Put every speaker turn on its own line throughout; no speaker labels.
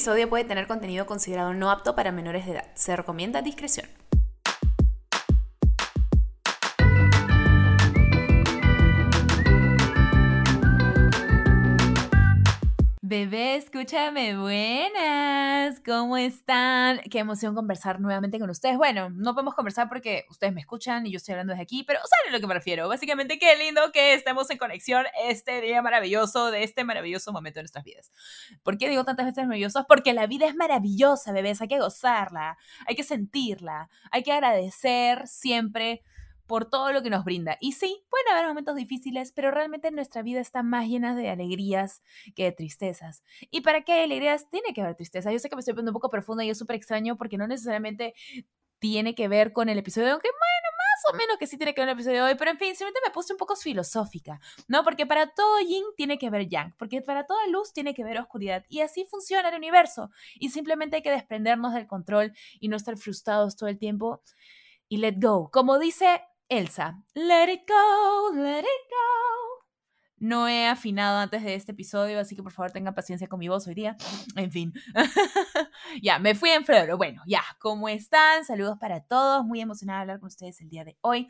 episodio puede tener contenido considerado no apto para menores de edad. Se recomienda discreción. Bebé, escúchame, buenas. ¿Cómo están? Qué emoción conversar nuevamente con ustedes. Bueno, no podemos conversar porque ustedes me escuchan y yo estoy hablando desde aquí, pero saben a lo que me refiero. Básicamente, qué lindo que estemos en conexión este día maravilloso de este maravilloso momento de nuestras vidas. ¿Por qué digo tantas veces maravillosas? Porque la vida es maravillosa, bebés. Hay que gozarla, hay que sentirla, hay que agradecer siempre por todo lo que nos brinda. Y sí, pueden haber momentos difíciles, pero realmente nuestra vida está más llena de alegrías que de tristezas. ¿Y para qué hay alegrías? Tiene que haber tristeza. Yo sé que me estoy poniendo un poco profunda y es súper extraño porque no necesariamente tiene que ver con el episodio, aunque bueno, más o menos que sí tiene que ver con el episodio de hoy, pero en fin, simplemente me puse un poco filosófica, ¿no? Porque para todo yin tiene que ver yang, porque para toda luz tiene que ver oscuridad, y así funciona el universo, y simplemente hay que desprendernos del control y no estar frustrados todo el tiempo y let go. Como dice Elsa. Let it go, let it go. No he afinado antes de este episodio, así que por favor tengan paciencia con mi voz hoy día. En fin. ya, me fui en flor. Bueno, ya, ¿cómo están? Saludos para todos. Muy emocionada de hablar con ustedes el día de hoy.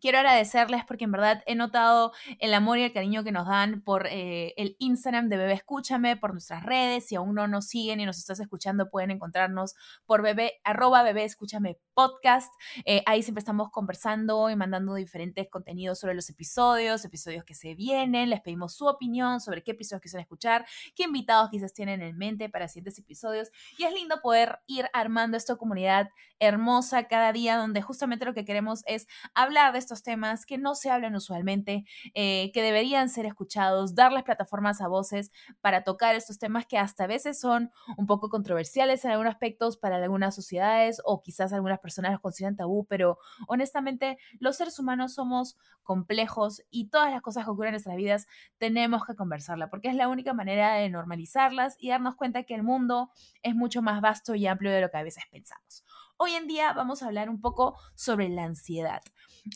Quiero agradecerles porque en verdad he notado el amor y el cariño que nos dan por eh, el Instagram de Bebé Escúchame, por nuestras redes. Si aún no nos siguen y nos estás escuchando, pueden encontrarnos por bebé, arroba Bebé Escúchame Podcast. Eh, ahí siempre estamos conversando y mandando diferentes contenidos sobre los episodios, episodios que se vienen. Les pedimos su opinión sobre qué episodios quisieran escuchar, qué invitados quizás tienen en mente para siguientes episodios. Y es lindo poder ir armando esta comunidad hermosa cada día donde justamente lo que queremos es hablar de esto temas que no se hablan usualmente, eh, que deberían ser escuchados, darles plataformas a voces para tocar estos temas que hasta a veces son un poco controversiales en algunos aspectos para algunas sociedades o quizás algunas personas los consideran tabú, pero honestamente los seres humanos somos complejos y todas las cosas que ocurren en nuestras vidas tenemos que conversarla porque es la única manera de normalizarlas y darnos cuenta que el mundo es mucho más vasto y amplio de lo que a veces pensamos. Hoy en día vamos a hablar un poco sobre la ansiedad.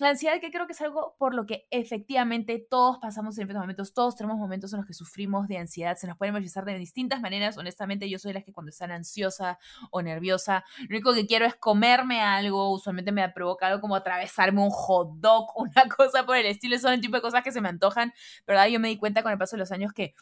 La ansiedad que creo que es algo por lo que efectivamente todos pasamos en diferentes momentos, todos tenemos momentos en los que sufrimos de ansiedad, se nos puede manifestar de distintas maneras, honestamente yo soy la que cuando están ansiosa o nerviosa, lo único que quiero es comerme algo, usualmente me ha provocado como atravesarme un hot dog, una cosa por el estilo, son el tipo de cosas que se me antojan, pero yo me di cuenta con el paso de los años que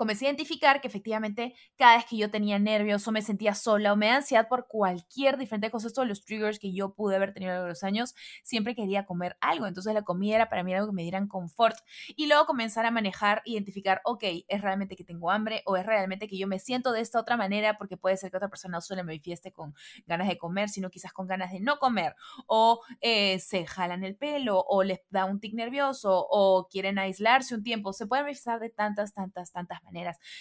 comencé a identificar que efectivamente cada vez que yo tenía nervios o me sentía sola o me da ansiedad por cualquier diferente cosa, todos los triggers que yo pude haber tenido a los años, siempre quería comer algo. Entonces la comida era para mí algo que me dieran confort. Y luego comenzar a manejar, identificar, ok, es realmente que tengo hambre o es realmente que yo me siento de esta otra manera porque puede ser que otra persona no solo me manifieste con ganas de comer, sino quizás con ganas de no comer o eh, se jalan el pelo o les da un tic nervioso o quieren aislarse un tiempo. Se puede manifestar de tantas, tantas, tantas maneras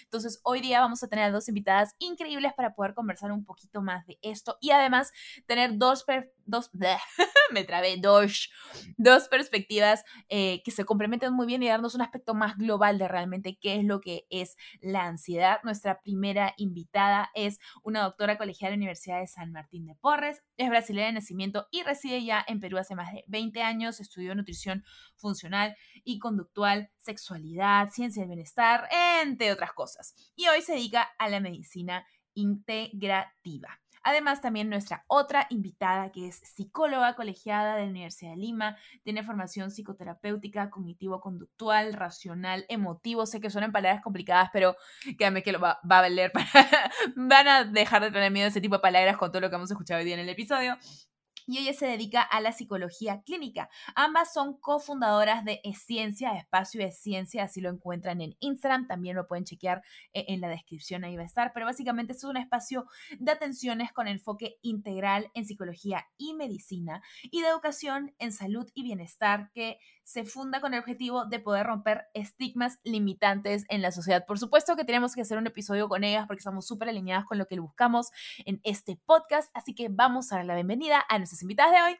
entonces, hoy día vamos a tener a dos invitadas increíbles para poder conversar un poquito más de esto y además tener dos, dos me trabé, dos, dos perspectivas eh, que se complementan muy bien y darnos un aspecto más global de realmente qué es lo que es la ansiedad. Nuestra primera invitada es una doctora colegial de la Universidad de San Martín de Porres, es brasileña de nacimiento y reside ya en Perú hace más de 20 años, estudió nutrición funcional y conductual, sexualidad, ciencia del bienestar, entre otras cosas. Y hoy se dedica a la medicina integrativa. Además, también nuestra otra invitada, que es psicóloga colegiada de la Universidad de Lima, tiene formación psicoterapéutica, cognitivo-conductual, racional, emotivo. Sé que suenan palabras complicadas, pero créanme que lo va, va a valer para... van a dejar de tener miedo a ese tipo de palabras con todo lo que hemos escuchado hoy día en el episodio y ella se dedica a la psicología clínica. Ambas son cofundadoras de Esciencia, Espacio de Ciencia, así lo encuentran en Instagram, también lo pueden chequear eh, en la descripción, ahí va a estar, pero básicamente es un espacio de atenciones con enfoque integral en psicología y medicina y de educación en salud y bienestar que se funda con el objetivo de poder romper estigmas limitantes en la sociedad. Por supuesto que tenemos que hacer un episodio con ellas porque estamos súper alineadas con lo que buscamos en este podcast, así que vamos a dar la bienvenida a nuestras invitadas de hoy,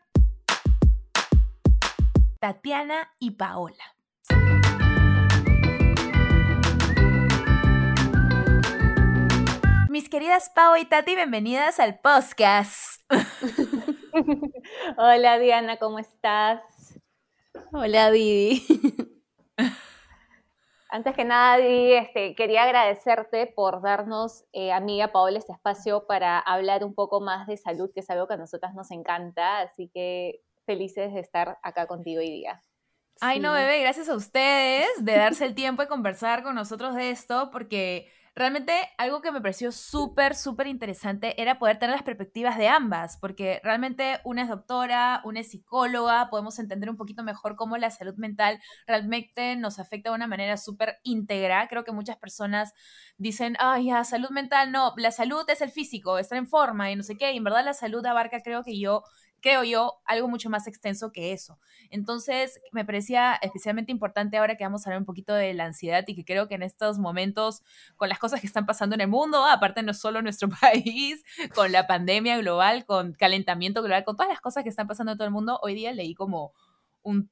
Tatiana y Paola. Mis queridas Pao y Tati, bienvenidas al podcast.
Hola Diana, ¿cómo estás?
Hola, Vivi.
Antes que nada, este, quería agradecerte por darnos eh, a mí y a Paola este espacio para hablar un poco más de salud, que es algo que a nosotras nos encanta. Así que felices de estar acá contigo hoy día.
Ay, no, bebé, gracias a ustedes de darse el tiempo de conversar con nosotros de esto, porque realmente algo que me pareció súper, súper interesante era poder tener las perspectivas de ambas, porque realmente una es doctora, una es psicóloga, podemos entender un poquito mejor cómo la salud mental realmente nos afecta de una manera súper íntegra. Creo que muchas personas dicen, ay, ya, salud mental, no, la salud es el físico, estar en forma y no sé qué, y en verdad la salud abarca, creo que yo creo yo, algo mucho más extenso que eso. Entonces, me parecía especialmente importante ahora que vamos a hablar un poquito de la ansiedad y que creo que en estos momentos, con las cosas que están pasando en el mundo, aparte no solo en nuestro país, con la pandemia global, con calentamiento global, con todas las cosas que están pasando en todo el mundo, hoy día leí como un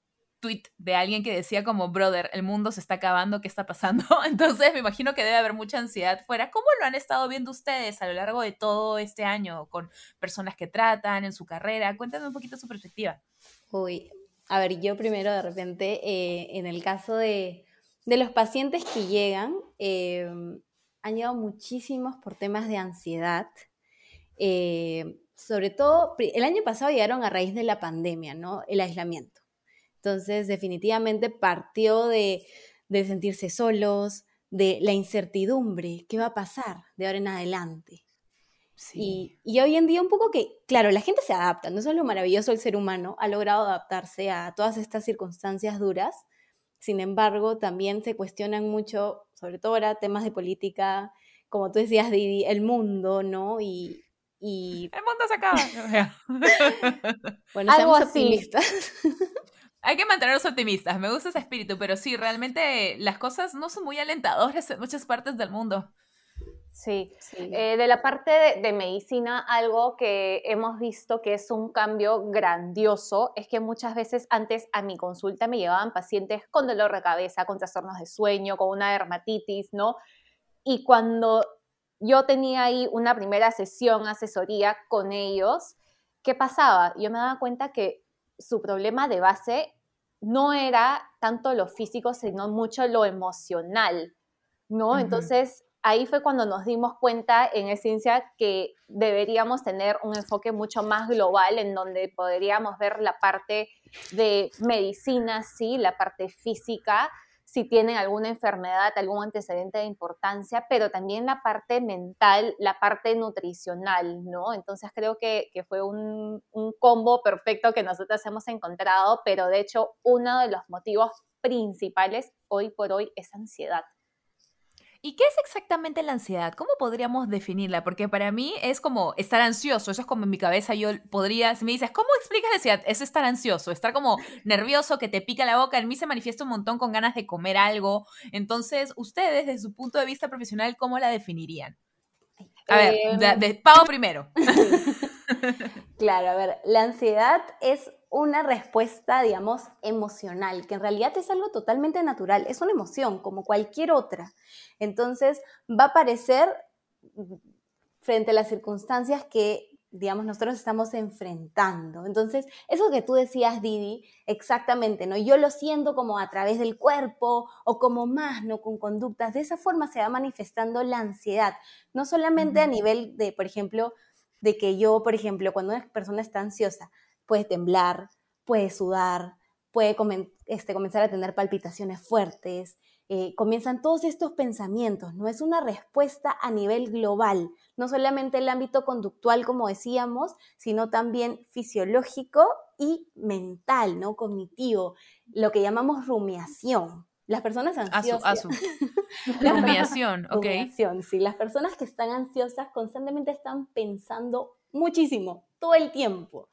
de alguien que decía como, brother, el mundo se está acabando, ¿qué está pasando? Entonces me imagino que debe haber mucha ansiedad fuera. ¿Cómo lo han estado viendo ustedes a lo largo de todo este año con personas que tratan en su carrera? Cuéntame un poquito su perspectiva.
Uy, a ver, yo primero de repente, eh, en el caso de, los pacientes que llegan, eh, han llegado muchísimos por temas de ansiedad. Eh, sobre todo, el año pasado llegaron a raíz de la pandemia, ¿no? El aislamiento. Entonces, definitivamente partió de, sentirse solos, de la incertidumbre, ¿qué va a pasar de ahora en adelante? Y, hoy en día un poco que, claro, la gente se adapta, no es lo maravilloso el ser humano, ha logrado adaptarse a todas estas circunstancias duras, sin embargo, también se cuestionan mucho, sobre todo ahora, temas de política, como tú decías, Didi, el mundo, ¿no? Y,
El mundo se acaba.
bueno, seamos optimistas.
Hay que mantenernos optimistas, me gusta ese espíritu, pero sí, realmente las cosas no son muy alentadoras en muchas partes del mundo.
Sí, eh, de la parte de, medicina, algo que hemos visto que es un cambio grandioso es que muchas veces antes a mi consulta me llevaban pacientes con dolor de cabeza, con trastornos de sueño, con una dermatitis, ¿no? Y cuando yo tenía ahí una primera sesión, asesoría con ellos, ¿qué pasaba? Yo me daba cuenta que su problema de base no era tanto lo físico, sino mucho lo emocional, ¿no? Entonces, ahí fue cuando nos dimos cuenta en esencia que deberíamos tener un enfoque mucho más global en donde podríamos ver la parte de medicina, sí, la parte física, si tienen alguna enfermedad, algún antecedente de importancia, pero también la parte mental, la parte nutricional, ¿no? Entonces creo que, fue un, un, combo perfecto que nosotros hemos encontrado, pero de hecho uno de los motivos principales hoy por hoy es ansiedad.
¿Y qué es exactamente la ansiedad? ¿Cómo podríamos definirla? Porque para mí es como estar ansioso, eso es como en mi cabeza yo podría, si me dices, ¿cómo explicas la ansiedad? Es estar ansioso, estar como nervioso, que te pica la boca, en mí se manifiesta un montón con ganas de comer algo. Entonces, ustedes, desde su punto de vista profesional, ¿cómo la definirían? A ver, em, de, Pau primero.
claro, a ver, la ansiedad es una respuesta, digamos, emocional, que en realidad es algo totalmente natural, es una emoción como cualquier otra. Entonces, va a aparecer frente a las circunstancias que, digamos, nosotros estamos enfrentando. Entonces, eso que tú decías, Didi, exactamente, ¿no? Yo lo siento como a través del cuerpo o como más, ¿no? Con conductas. De esa forma se va manifestando la ansiedad, no solamente a nivel de, por ejemplo, de que yo, por ejemplo, cuando una persona está ansiosa, puede temblar, puede sudar, puede este, comenzar a tener palpitaciones fuertes, eh, comienzan todos estos pensamientos, ¿no? Es una respuesta a nivel global, no solamente el ámbito conductual, como decíamos, sino también fisiológico y mental, ¿no? Cognitivo, lo que llamamos rumiación. Las personas ansiosas.
rumiación, ok.
Rumiación, sí. Las personas que están ansiosas constantemente están pensando muchísimo, todo el tiempo.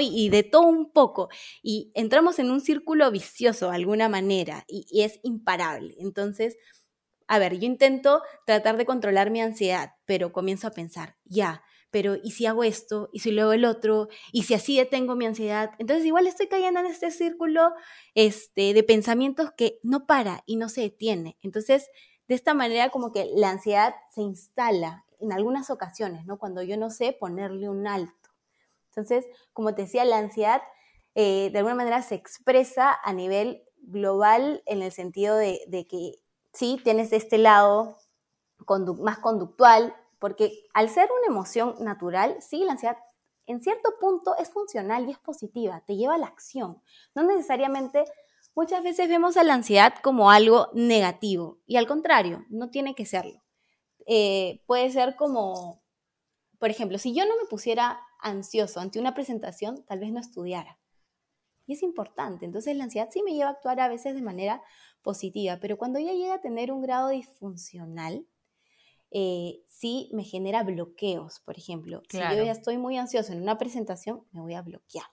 Y, de todo un poco. Y entramos en un círculo vicioso de alguna manera y, es imparable. Entonces, a ver, yo intento tratar de controlar mi ansiedad, pero comienzo a pensar, ya, pero ¿y si hago esto? ¿Y si luego el otro? ¿Y si así detengo mi ansiedad? Entonces igual estoy cayendo en este círculo este, de pensamientos que no para y no se detiene. Entonces, de esta manera como que la ansiedad se instala en algunas ocasiones, ¿no? Cuando yo no sé ponerle un alto. Entonces, como te decía, la ansiedad eh, de alguna manera se expresa a nivel global en el sentido de, que sí tienes este lado más conductual, porque al ser una emoción natural, sí, la ansiedad en cierto punto es funcional y es positiva, te lleva a la acción. No necesariamente, muchas veces vemos a la ansiedad como algo negativo y al contrario, no tiene que serlo. Eh, puede ser como, por ejemplo, si yo no me pusiera ansioso ante una presentación, tal vez no estudiara. Y es importante. Entonces la ansiedad sí me lleva a actuar a veces de manera positiva, pero cuando ya llega a tener un grado disfuncional, eh, sí me genera bloqueos, por ejemplo. Si yo ya estoy muy ansioso en una presentación, me voy a bloquear.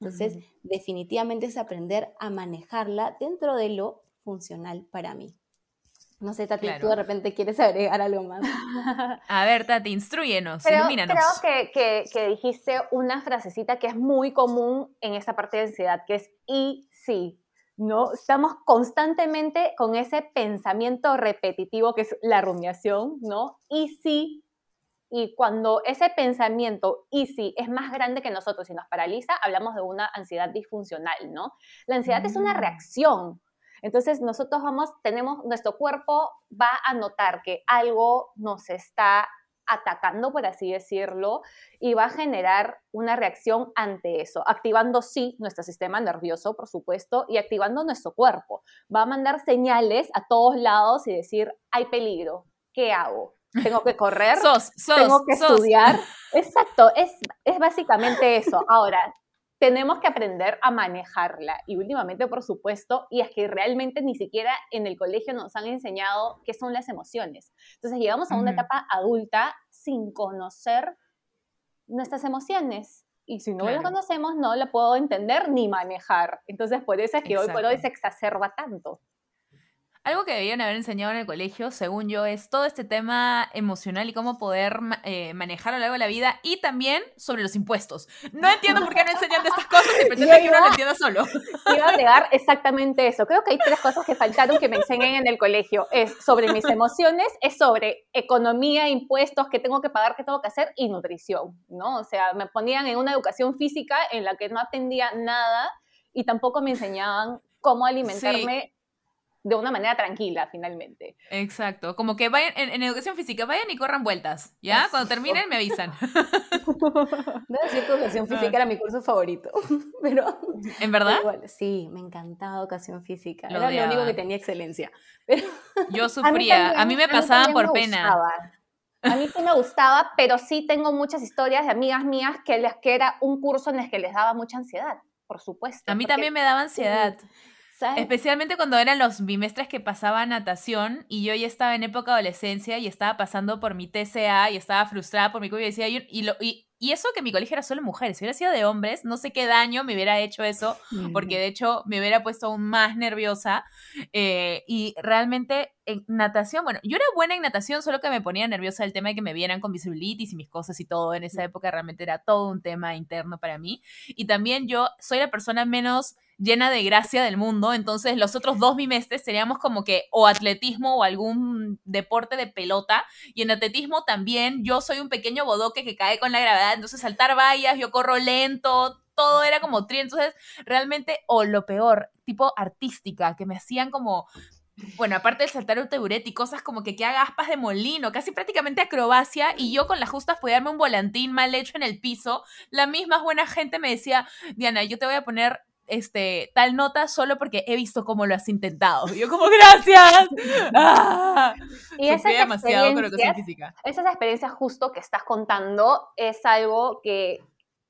Entonces, definitivamente es aprender a manejarla dentro de lo funcional para mí. No sé, Tati, tú de repente quieres agregar algo más.
A ver, Tati, instruyenos,
Creo que, que, que, dijiste una frasecita que es muy común en esta parte de ansiedad, que es y sí. ¿no? Estamos constantemente con ese pensamiento repetitivo que es la rumiación, ¿no? Y sí, y cuando ese pensamiento y sí es más grande que nosotros y nos paraliza, hablamos de una ansiedad disfuncional, ¿no? La ansiedad es una mm. reacción. Entonces nosotros vamos, tenemos, nuestro cuerpo va a notar que algo nos está atacando, por así decirlo, y va a generar una reacción ante eso, activando sí nuestro sistema nervioso, por supuesto, y activando nuestro cuerpo. Va a mandar señales a todos lados y decir, hay peligro, ¿qué hago? Tengo que correr, tengo que estudiar. Exacto, es, es básicamente eso. Ahora, tenemos que aprender a manejarla. Y últimamente, por supuesto, y es que realmente ni siquiera en el colegio nos han enseñado qué son las emociones. Entonces llegamos a una etapa adulta sin conocer nuestras emociones. Y si no las conocemos, no la puedo entender ni manejar. Entonces, por eso es que hoy por hoy se exacerba tanto.
Algo que debían haber enseñado en el colegio, según yo, es todo este tema emocional y cómo poder eh, manejar a lo largo de la vida y también sobre los impuestos. No entiendo por qué no enseñan de estas cosas y pretenden que uno lo entienda solo.
Iba a agregar exactamente eso. Creo que hay tres cosas que faltaron que me enseñen en el colegio. Es sobre mis emociones, es sobre economía, impuestos, qué tengo que pagar, qué tengo que hacer y nutrición, ¿no? O sea, me ponían en una educación física en la que no atendía nada y tampoco me enseñaban cómo alimentarme de una manera tranquila, finalmente.
Exacto, como que vayan, en, educación física, vayan y corran vueltas, ¿ya? Cuando terminen me avisan.
No decir que educación física era mi curso favorito, pero...
¿En verdad?
sí, me encantaba educación física, era lo único que tenía excelencia.
Yo sufría, a mí, me pasaban por pena.
A mí sí me gustaba, pero sí tengo muchas historias de amigas mías que les que era un curso en el que les daba mucha ansiedad, por supuesto.
A mí también me daba ansiedad. Especialmente cuando eran los bimestres que pasaba natación y yo ya estaba en época de adolescencia y estaba pasando por mi TCA y estaba frustrada por mi COVID y decía, y, lo, y, y eso que mi colegio era solo mujeres, si hubiera sido de hombres, no sé qué daño me hubiera hecho eso, porque de hecho me hubiera puesto aún más nerviosa. Eh, y realmente en natación, bueno, yo era buena en natación, solo que me ponía nerviosa el tema de que me vieran con visibilitis y mis cosas y todo. En esa época realmente era todo un tema interno para mí. Y también yo soy la persona menos llena de gracia del mundo, entonces los otros dos bimestres seríamos como que o atletismo o algún deporte de pelota, y en atletismo también yo soy un pequeño bodoque que cae con la gravedad, entonces saltar vallas, yo corro lento, todo era como tri, entonces realmente, o lo peor, tipo artística, que me hacían como bueno, aparte de saltar un y cosas como que que haga aspas de molino, casi prácticamente acrobacia, y yo con las justas podía darme un volantín mal hecho en el piso, la misma buena gente me decía, Diana, yo te voy a poner este, tal nota solo porque he visto cómo lo has intentado. yo como, gracias. Ah,
y esas experiencias, esas experiencias justo que estás contando es algo que,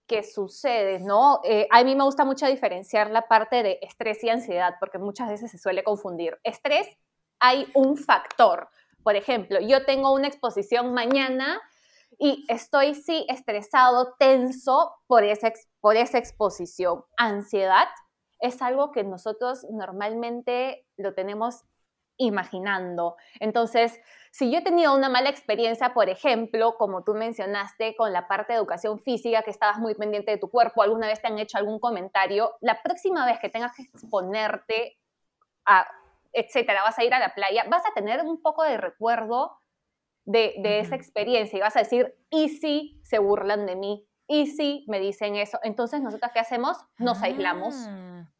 que sucede, ¿no? Eh, a mí me gusta mucho diferenciar la parte de estrés y ansiedad, porque muchas veces se suele confundir. Estrés, hay un factor. Por ejemplo, yo tengo una exposición mañana y estoy sí estresado, tenso por esa, por esa exposición. Ansiedad es algo que nosotros normalmente lo tenemos imaginando. Entonces, si yo he tenido una mala experiencia, por ejemplo, como tú mencionaste con la parte de educación física, que estabas muy pendiente de tu cuerpo, alguna vez te han hecho algún comentario, la próxima vez que tengas que exponerte a, etcétera, vas a ir a la playa, vas a tener un poco de recuerdo de, esa experiencia y vas a decir, ¿y si se burlan de mí? ¿Y si me dicen eso? Entonces, ¿nosotros qué hacemos? Nos aislamos.
Ah.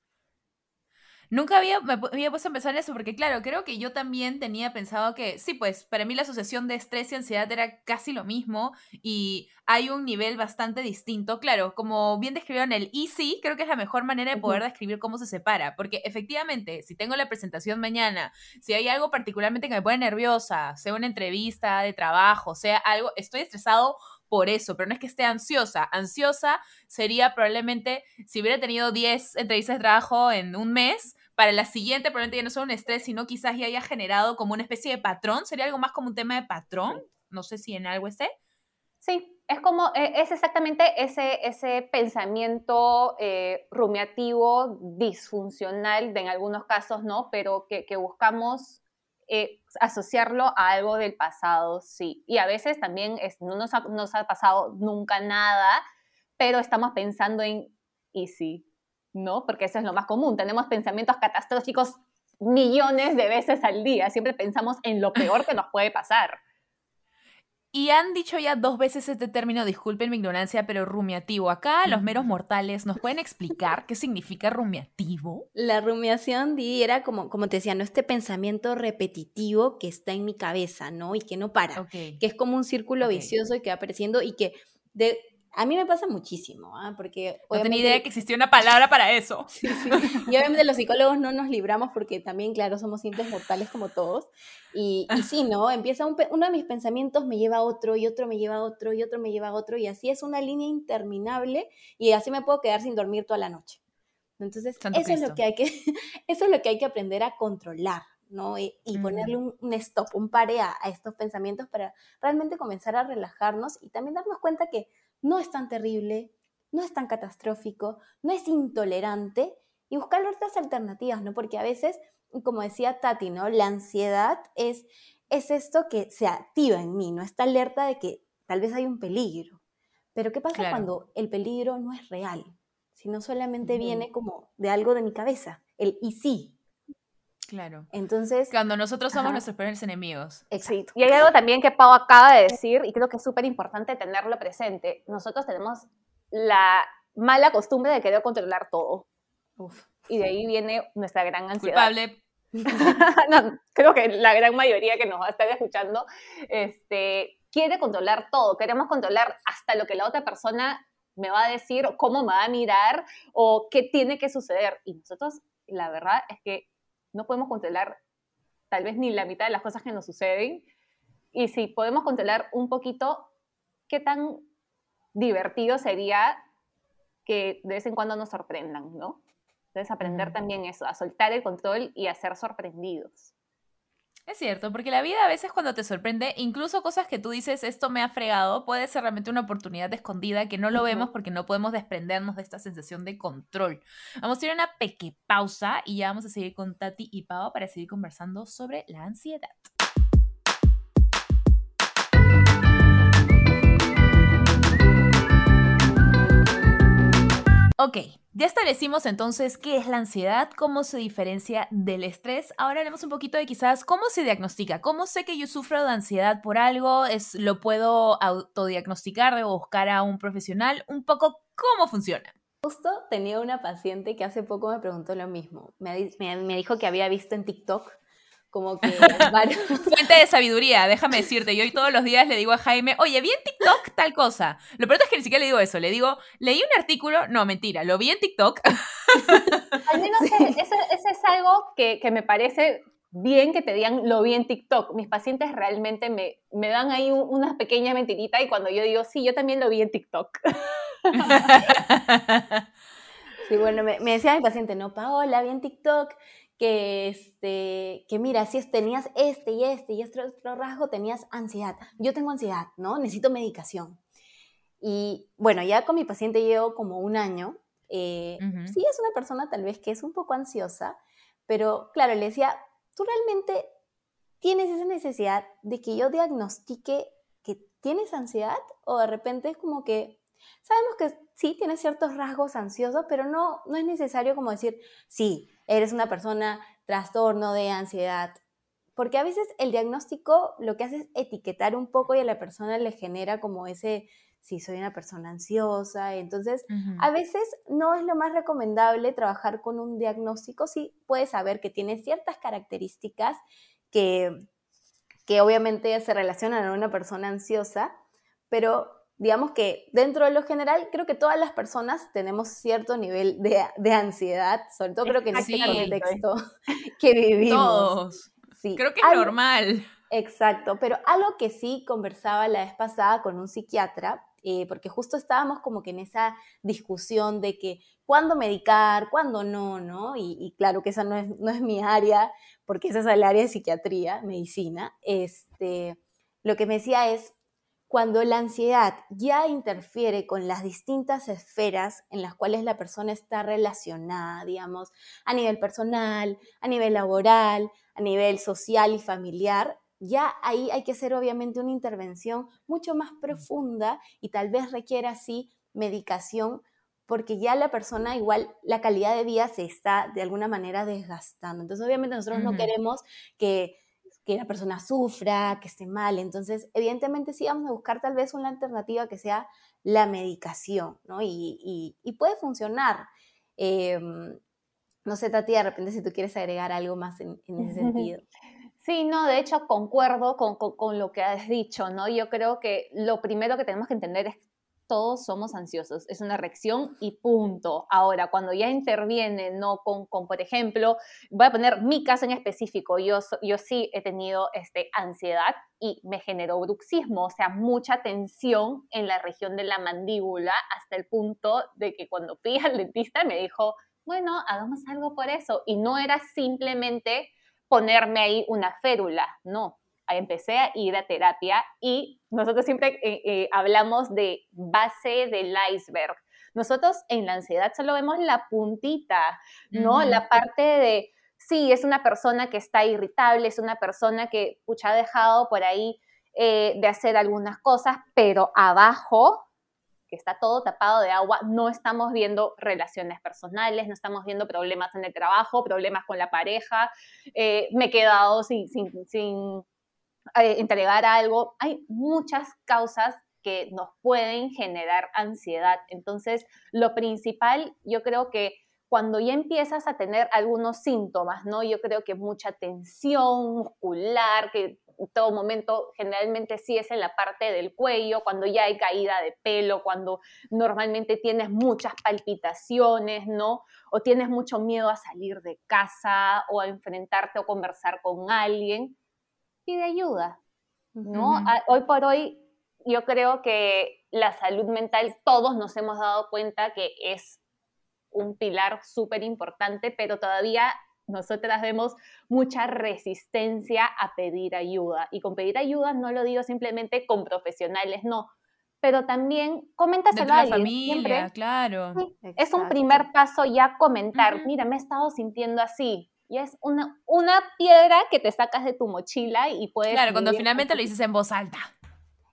Nunca había, me había puesto a pensar en eso, porque claro, creo que yo también tenía pensado que, sí, pues para mí la asociación de estrés y ansiedad era casi lo mismo y hay un nivel bastante distinto. Claro, como bien describieron el easy, creo que es la mejor manera de poder describir cómo se separa, porque efectivamente, si tengo la presentación mañana, si hay algo particularmente que me pone nerviosa, sea una entrevista de trabajo, sea algo, estoy estresado por eso, pero no es que esté ansiosa. Ansiosa sería probablemente si hubiera tenido 10 entrevistas de trabajo en un mes, para la siguiente probablemente ya no sea un estrés, sino quizás ya haya generado como una especie de patrón. Sería algo más como un tema de patrón. No sé si en algo esté.
Sí, es como, e, es exactamente ese, ese pensamiento eh, rumiativo, disfuncional, de en algunos casos, ¿no? Pero que, que buscamos eh, asociarlo a algo del pasado, sí. Y a veces también es, no nos ha, nos ha pasado nunca nada, pero estamos pensando en, y sí, ¿no? Porque eso es lo más común. Tenemos pensamientos catastróficos millones de veces al día. Siempre pensamos en lo peor que nos puede pasar.
Y han dicho ya dos veces este término, disculpen mi ignorancia, pero rumiativo. Acá los meros mortales nos pueden explicar qué significa rumiativo.
La rumiación, Di, era como, como te decía, ¿no? Este pensamiento repetitivo que está en mi cabeza, ¿no? Y que no para. Que es como un círculo vicioso y que va apareciendo y que de, a mí me pasa muchísimo, ¿ah? porque...
No tenía idea que existía una palabra para eso.
Sí, sí. Y obviamente los psicólogos no nos libramos porque también, claro, somos simples mortales como todos. Y, y sí, ¿no? Empieza uno de mis pensamientos me lleva a otro y otro me lleva a otro y otro me lleva a otro y así es una línea interminable y así me puedo quedar sin dormir toda la noche. Entonces, eso es, lo que hay que, eso es lo que hay que aprender a controlar, ¿no? Y, ponerle un, stop, un pare a, a estos pensamientos para realmente comenzar a relajarnos y también darnos cuenta que no es tan terrible, no es tan catastrófico, no es intolerante y buscar otras alternativas, ¿no? Porque a veces, como decía Tati, ¿no? La ansiedad es, es esto que se activa en mí, ¿no? Esta alerta de que tal vez hay un peligro. Pero ¿qué pasa cuando el peligro no es real? Sino solamente viene como de algo de mi cabeza, el y sí,
Claro.
Entonces.
Cuando nosotros somos nuestros peores enemigos.
Exacto. Y hay algo también que Pau acaba de decir, y creo que es súper importante tenerlo presente. Nosotros tenemos la mala costumbre de querer controlar todo. Uf. Y de ahí viene nuestra gran ansiedad.
Culpable.
no, creo que la gran mayoría que nos va a estar escuchando este, quiere controlar todo. Queremos controlar hasta lo que la otra persona me va a decir, o cómo me va a mirar, o qué tiene que suceder. Y nosotros, la verdad es que no podemos controlar tal vez ni la mitad de las cosas que nos suceden. Y si podemos controlar un poquito, ¿qué tan divertido sería que de vez en cuando nos sorprendan, ¿no? Entonces aprender también eso, a soltar el control y a ser sorprendidos.
Es cierto, porque la vida a veces cuando te sorprende, incluso cosas que tú dices, esto me ha fregado, puede ser realmente una oportunidad escondida que no lo vemos porque no podemos desprendernos de esta sensación de control. Vamos a ir a una pequeña pausa y ya vamos a seguir con Tati y Pau para seguir conversando sobre la ansiedad. Ok, ya establecimos entonces qué es la ansiedad, cómo se diferencia del estrés. Ahora haremos un poquito de quizás cómo se diagnostica, cómo sé que yo sufro de ansiedad por algo, es, lo puedo autodiagnosticar, debo buscar a un profesional, un poco cómo funciona.
Justo tenía una paciente que hace poco me preguntó lo mismo. Me dijo que había visto en TikTok como que
Fuente de sabiduría, déjame decirte. Yo hoy todos los días le digo a Jaime, oye, vi en TikTok tal cosa. Lo peor es que ni siquiera le digo eso. Le digo, leí un artículo. No, mentira, lo vi en TikTok.
Al menos eso, es algo que, me parece bien que te digan lo vi en TikTok. Mis pacientes realmente me, me dan ahí una pequeña mentirita y cuando yo digo, sí, yo también lo vi en TikTok.
Sí, bueno, me, me decía mi paciente, no, Paola, vi en TikTok que, este, que mira, si tenías este y este y este otro rasgo, tenías ansiedad. Yo tengo ansiedad, ¿no? Necesito medicación. Y bueno, ya con mi paciente llevo como un año. Eh, sí, es una persona tal vez que es un poco ansiosa, pero claro, le decía, ¿tú realmente tienes esa necesidad de que yo diagnostique que tienes ansiedad? O de repente es como que sabemos que sí, tienes ciertos rasgos ansiosos, pero no, no es necesario como decir, sí, eres una persona trastorno de ansiedad. Porque a veces el diagnóstico lo que hace es etiquetar un poco y a la persona le genera como ese si soy una persona ansiosa. Entonces, a veces no es lo más recomendable trabajar con un diagnóstico, sí puedes saber que tiene ciertas características que, que obviamente se relacionan a una persona ansiosa, pero digamos que dentro de lo general, creo que todas las personas tenemos cierto nivel de, ansiedad, sobre todo creo que en este contexto que vivimos.
Todos. Sí. Creo que es normal.
Exacto, pero algo que sí conversaba la vez pasada con un psiquiatra, eh, porque justo estábamos como que en esa discusión de que cuándo medicar, cuándo no, ¿no? Y, claro que esa no es, no es mi área, porque esa es el área de psiquiatría, medicina. Este, lo que me decía es, cuando la ansiedad ya interfiere con las distintas esferas en las cuales la persona está relacionada, digamos, a nivel personal, a nivel laboral, a nivel social y familiar, ya ahí hay que hacer obviamente una intervención mucho más profunda y tal vez requiera así medicación porque ya la persona igual la calidad de vida se está de alguna manera desgastando. Entonces obviamente nosotros no queremos que que la persona sufra, que esté mal. Entonces, evidentemente sí vamos a buscar tal vez una alternativa que sea la medicación, ¿no? Y, puede funcionar. Em, no sé, Tati, de repente si tú quieres agregar algo más en, ese sentido.
Sí, no, de hecho concuerdo con, con, lo que has dicho, ¿no? Yo creo que lo primero que tenemos que entender es todos somos ansiosos, es una reacción y punto. Ahora, cuando ya interviene, ¿no? Con, por ejemplo, voy a poner mi caso en específico, yo, yo sí he tenido este, ansiedad y me generó bruxismo, o sea, mucha tensión en la región de la mandíbula hasta el punto de que cuando fui al dentista me dijo, bueno, hagamos algo por eso. Y no era simplemente ponerme ahí una férula, no, empecé a ir a terapia y nosotros siempre eh, eh, hablamos de base del iceberg. Nosotros en la ansiedad solo vemos la puntita, ¿no? La parte de, sí, es una persona que está irritable, es una persona que, pucha, ha dejado por ahí eh, de hacer algunas cosas, pero abajo, que está todo tapado de agua, no estamos viendo relaciones personales, no estamos viendo problemas en el trabajo, problemas con la pareja, me he quedado sin, sin, sin eh, entregar algo. Hay muchas causas que nos pueden generar ansiedad. Entonces, lo principal, yo creo que cuando ya empiezas a tener algunos síntomas, ¿no? Yo creo que mucha tensión muscular, que en todo momento generalmente sí es en la parte del cuello, cuando ya hay caída de pelo, cuando normalmente tienes muchas palpitaciones, ¿no? O tienes mucho miedo a salir de casa o a enfrentarte o conversar con alguien pide ayuda, ¿no? Hoy por hoy yo creo que la salud mental, todos nos hemos dado cuenta que es un pilar súper importante, pero todavía nosotras vemos mucha resistencia a pedir ayuda. Y con pedir ayuda no lo digo simplemente con profesionales, no, pero también coméntaselo a alguien.
familia, claro.
es un primer paso ya comentar, mira, me he estado sintiendo así, y es una, una piedra que te sacas de tu mochila y puedes...
Claro, cuando finalmente lo dices en voz alta.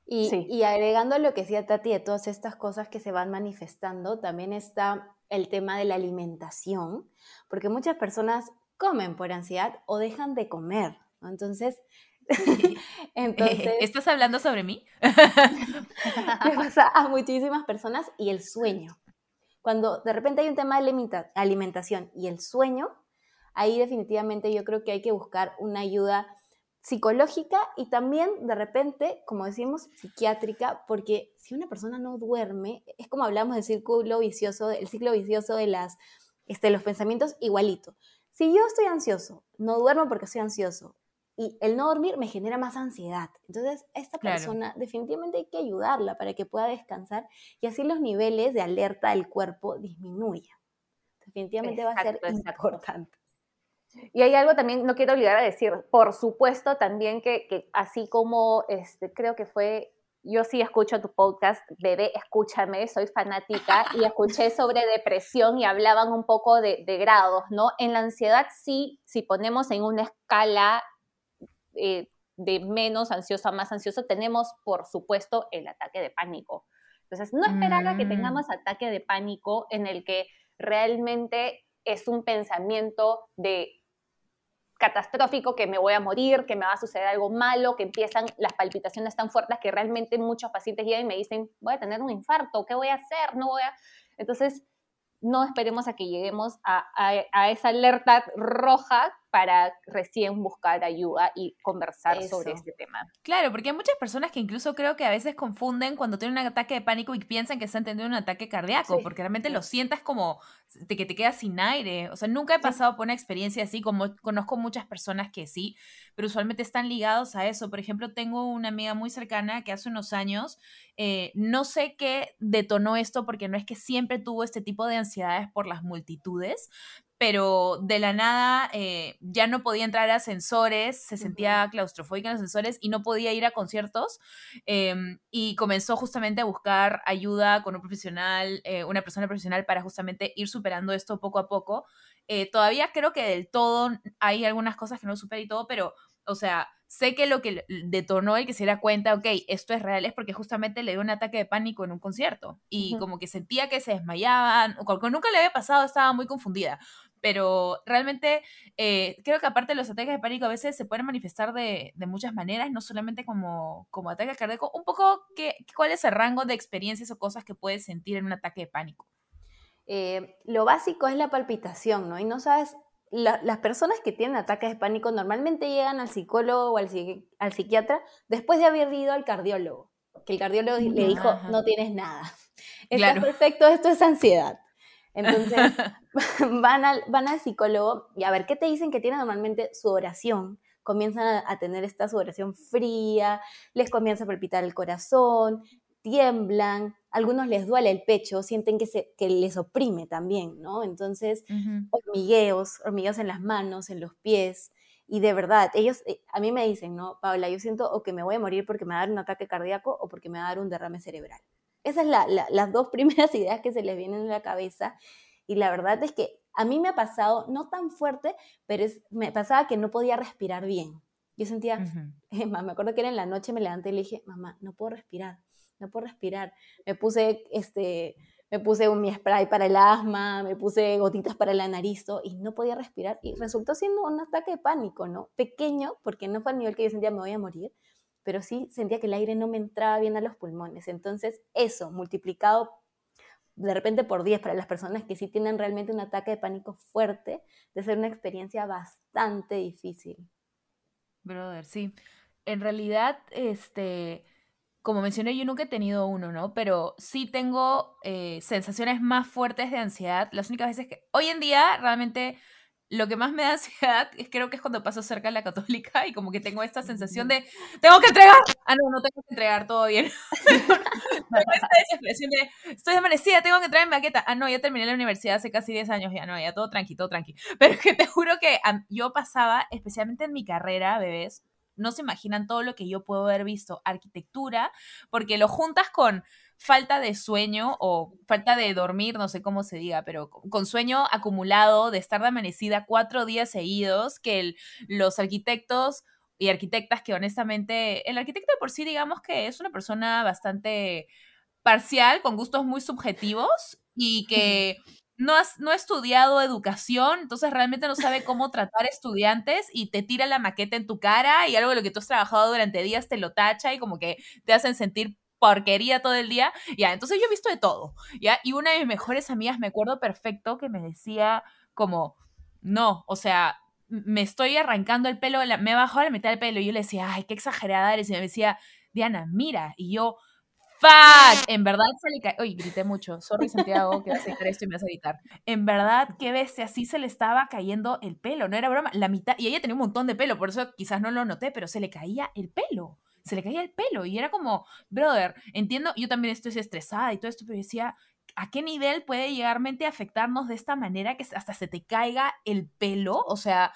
Y, y agregando lo que decía Tati de todas estas cosas que se van manifestando, también está el tema de la alimentación, porque muchas personas comen por ansiedad o dejan de comer, Entonces,
entonces... ¿Estás hablando sobre mí?
le pasa a muchísimas personas y el sueño. Cuando de repente hay un tema de alimentación y el sueño, ahí definitivamente yo creo que hay que buscar una ayuda psicológica y también de repente, como decimos, psiquiátrica, porque si una persona no duerme, es como hablamos del círculo vicioso, el ciclo vicioso de las, este, los pensamientos igualito. Si yo estoy ansioso, no duermo porque estoy ansioso, y el no dormir me genera más ansiedad. Entonces, esta persona definitivamente hay que ayudarla para que pueda descansar y así los niveles de alerta del cuerpo disminuyan. Definitivamente va a ser importante.
Y hay algo también, no quiero olvidar a decir, por supuesto también que, así como este, creo que fue, yo sí escucho tu podcast, bebé, escúchame, soy fanática, y escuché sobre depresión y hablaban un poco de, grados, ¿no? En la ansiedad sí, si ponemos en una escala eh, de menos ansioso a más ansioso, tenemos por supuesto el ataque de pánico. Entonces, no esperar a que mm. tengamos ataque de pánico en el que realmente es un pensamiento de catastrófico, que me voy a morir, que me va a suceder algo malo, que empiezan las palpitaciones tan fuertes que realmente muchos pacientes llegan y me dicen, voy a tener un infarto, ¿qué voy a hacer? No voy a... Entonces, no esperemos a que lleguemos a, a esa alerta roja para recién buscar ayuda y conversar sobre este tema.
Claro, porque hay muchas personas que incluso creo que a veces confunden cuando tienen un ataque de pánico y piensan que están teniendo un ataque cardíaco, porque realmente lo sientas como de que te quedas sin aire. O sea, nunca he pasado por una experiencia así, como conozco muchas personas que sí, pero usualmente están ligados a eso. Por ejemplo, tengo una amiga muy cercana que hace unos años, eh, no sé qué detonó esto, porque no es que siempre tuvo este tipo de ansiedades por las multitudes, pero de la nada eh, ya no podía entrar a ascensores, se sentía claustrofóbica en los ascensores y no podía ir a conciertos em, y comenzó justamente a buscar ayuda con un profesional, eh, una persona profesional para justamente ir superando esto poco a poco. Eh, todavía creo que del todo hay algunas cosas que no superé y todo, pero, o sea, sé que lo que detonó el que se diera cuenta, ok, esto es real, es porque justamente le dio un ataque de pánico en un concierto y como que sentía que se desmayaban, o nunca le había pasado, estaba muy confundida pero realmente eh, creo que aparte de los ataques de pánico a veces se pueden manifestar de, muchas maneras, no solamente como, como ataque cardíaco. Un poco, ¿qué, ¿cuál es el rango de experiencias o cosas que puedes sentir en un ataque de pánico?
Eh, lo básico es la palpitación, ¿no? Y no sabes, las personas que tienen ataques de pánico normalmente llegan al psicólogo o al, al psiquiatra después de haber ido al cardiólogo, que el cardiólogo le dijo, no tienes nada. Está perfecto, esto es ansiedad. Entonces van, al, van al psicólogo y a ver qué te dicen que tiene normalmente sudoración. Comienzan a, tener esta sudoración fría, les comienza a palpitar el corazón, tiemblan, algunos les duele el pecho, sienten que, se, que les oprime también, ¿no? Entonces, hormigueos, hormigueos en las manos, en los pies, y de verdad, ellos, eh, a mí me dicen, ¿no? Paula, yo siento o que me voy a morir porque me va a dar un ataque cardíaco o porque me va a dar un derrame cerebral. Esas son las dos primeras ideas que se les vienen en la cabeza. Y la verdad es que a mí me ha pasado, no tan fuerte, pero es, me pasaba que no podía respirar bien. Yo sentía, me acuerdo que era en la noche, me levanté y le dije, mamá, no puedo respirar, no puedo respirar. Me puse, este, me puse un mi spray para el asma, me puse gotitas para la nariz y no podía respirar. Y resultó siendo un ataque de pánico, ¿no? Pequeño, porque no fue al nivel que yo sentía me voy a morir, pero sí sentía que el aire no me entraba bien a los pulmones. Entonces, eso multiplicado de repente por 10 para las personas que sí tienen realmente un ataque de pánico fuerte, de ser una experiencia bastante difícil.
Brother, sí. En realidad, este, como mencioné, yo nunca he tenido uno, ¿no? Pero sí tengo eh, sensaciones más fuertes de ansiedad. Las únicas veces que hoy en día realmente lo que más me da ansiedad es creo que es cuando paso cerca de la católica y como que tengo esta sensación de tengo que entregar ah no no tengo que entregar todo bien de estoy amanecida tengo que entregar mi maqueta ah no ya terminé la universidad hace casi 10 años ya no ya todo tranqui todo tranqui. Pero que te juro que yo pasaba especialmente en mi carrera bebés no se imaginan todo lo que yo puedo haber visto arquitectura porque lo juntas con falta de sueño o falta de dormir, no sé cómo se diga, pero con sueño acumulado de estar de amanecida cuatro días seguidos, que los arquitectos y arquitectas que honestamente, el arquitecto por sí digamos que es una persona bastante parcial, con gustos muy subjetivos y que no, has, no ha estudiado educación, entonces realmente no sabe cómo tratar estudiantes y te tira la maqueta en tu cara y algo de lo que tú has trabajado durante días te lo tacha y como que te hacen sentir porquería todo el día. Ya, entonces yo he visto de todo, ¿ya? Y una de mis mejores amigas, me acuerdo perfecto, que me decía como, no, o sea, me estoy arrancando el pelo, me bajó la mitad del pelo y yo le decía, ay, qué exagerada eres. Y me decía, Diana, mira. Y yo, fuck, en verdad se le cae, uy, grité mucho, sorry Santiago, que vas a esto y me vas a gritar. En verdad, qué bestia, así se le estaba cayendo el pelo, no era broma, la mitad, y ella tenía un montón de pelo, por eso quizás no lo noté, pero se le caía el pelo se le caía el pelo y era como, brother, entiendo, yo también estoy estresada y todo esto, pero decía, ¿a qué nivel puede llegar mente a afectarnos de esta manera que hasta se te caiga el pelo? O sea,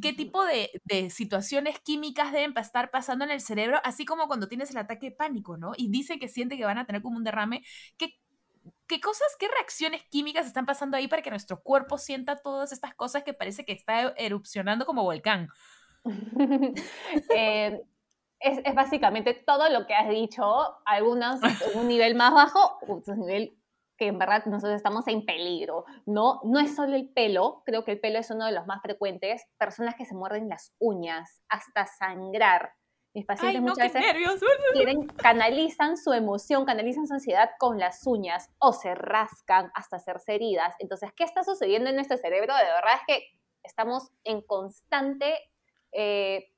¿qué tipo de, situaciones químicas deben estar pasando en el cerebro? Así como cuando tienes el ataque de pánico, ¿no? Y dice que siente que van a tener como un derrame. ¿Qué, qué cosas, qué reacciones químicas están pasando ahí para que nuestro cuerpo sienta todas estas cosas que parece que está erupcionando como volcán?
eh, es, básicamente todo lo que has dicho, algunos en un nivel más bajo, un nivel que en verdad nosotros estamos en peligro. No, no es solo el pelo, creo que el pelo es uno de los más frecuentes. Personas que se muerden las uñas hasta sangrar. Mis pacientes muchas veces quieren, canalizan su emoción, canalizan su ansiedad con las uñas o se rascan hasta hacerse heridas. Entonces, ¿qué está sucediendo en nuestro cerebro? De verdad es que estamos en constante eh,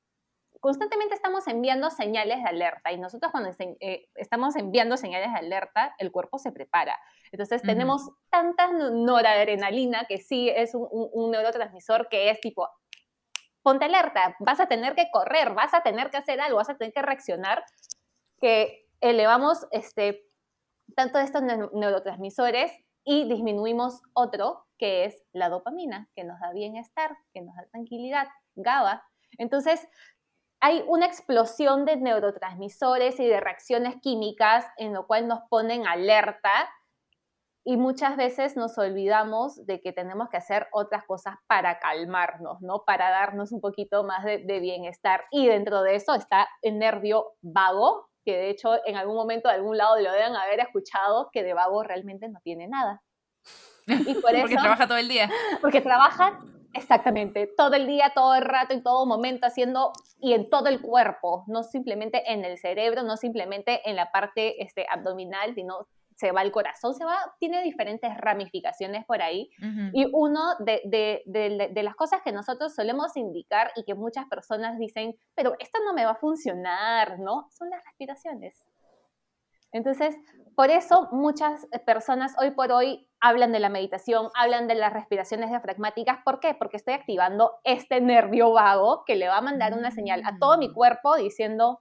constantemente estamos enviando señales de alerta y nosotros cuando eh, estamos enviando señales de alerta, el cuerpo se prepara. Entonces tenemos tanta noradrenalina que sí es un, neurotransmisor que es tipo, ponte alerta, vas a tener que correr, vas a tener que hacer algo, vas a tener que reaccionar, que elevamos este, tanto estos neurotransmisores y disminuimos otro que es la dopamina, que nos da bienestar, que nos da tranquilidad, GABA. Entonces, hay una explosión de neurotransmisores y de reacciones químicas en lo cual nos ponen alerta y muchas veces nos olvidamos de que tenemos que hacer otras cosas para calmarnos, ¿no? Para darnos un poquito más de, bienestar. Y dentro de eso está el nervio vago, que de hecho en algún momento de algún lado lo deben haber escuchado, que de vago realmente no tiene nada.
Y por porque trabaja todo el día.
Porque trabaja Exactamente, todo el día, todo el rato, en todo momento haciendo y en todo el cuerpo, no simplemente en el cerebro, no simplemente en la parte este, abdominal, sino se va al corazón, se va, tiene diferentes ramificaciones por ahí. Y uno de, de, de, las cosas que nosotros solemos indicar y que muchas personas dicen, pero esto no me va a funcionar, ¿no? Son las respiraciones. Entonces, por eso muchas personas hoy por hoy hablan de la meditación, hablan de las respiraciones diafragmáticas. ¿Por qué? Porque estoy activando este nervio vago que le va a mandar una señal a todo mi mm. cuerpo diciendo,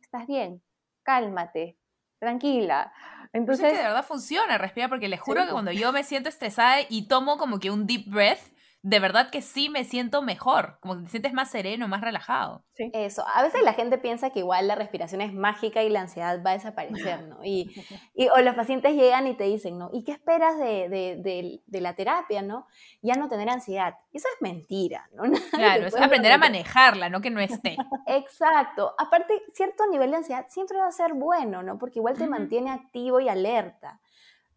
estás bien, cálmate, tranquila.
Entonces, es que de verdad funciona, respira, porque les juro que cuando yo me siento estresada y tomo como que un deep breath, de verdad que sí me siento mejor, como que te sientes más sereno, más relajado.
Sí. Eso, a veces la gente piensa que igual la respiración es mágica y la ansiedad va a desaparecer, ¿no? Y, y o los pacientes llegan y te dicen, ¿no? ¿Y qué esperas de, de, de, la terapia, no? Ya no tener ansiedad. Eso es mentira, ¿no?
claro, es aprender a manejarla, no que no esté.
Exacto. Aparte, cierto nivel de ansiedad siempre va a ser bueno, ¿no? Porque igual te mantiene activo y alerta.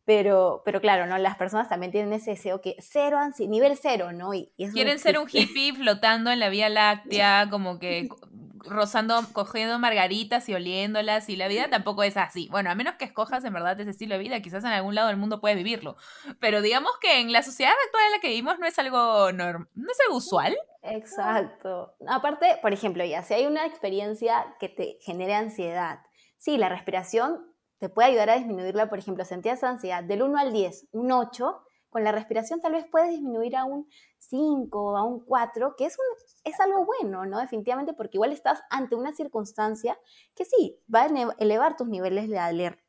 Pero, pero claro, ¿no? Las personas también tienen ese deseo que cero, nivel cero, ¿no? Y,
Quieren ser un hippie flotando en la Vía Láctea, como que rozando, cogiendo margaritas y oliéndolas, y la vida tampoco es así. Bueno, a menos que escojas en verdad ese estilo de vida, quizás en algún lado del mundo puedes vivirlo. Pero digamos que en la sociedad actual en la que vivimos no es algo normal, no es algo usual.
Exacto. Aparte, por ejemplo, ya, si hay una experiencia que te genere ansiedad, sí, la respiración te puede ayudar a disminuirla, por ejemplo, sentías ansiedad del 1 al 10, un 8, con la respiración tal vez puedes disminuir a un 5, a un 4, que es, un, es algo bueno, ¿no? Definitivamente, porque igual estás ante una circunstancia que sí, va a elevar tus niveles de alerta.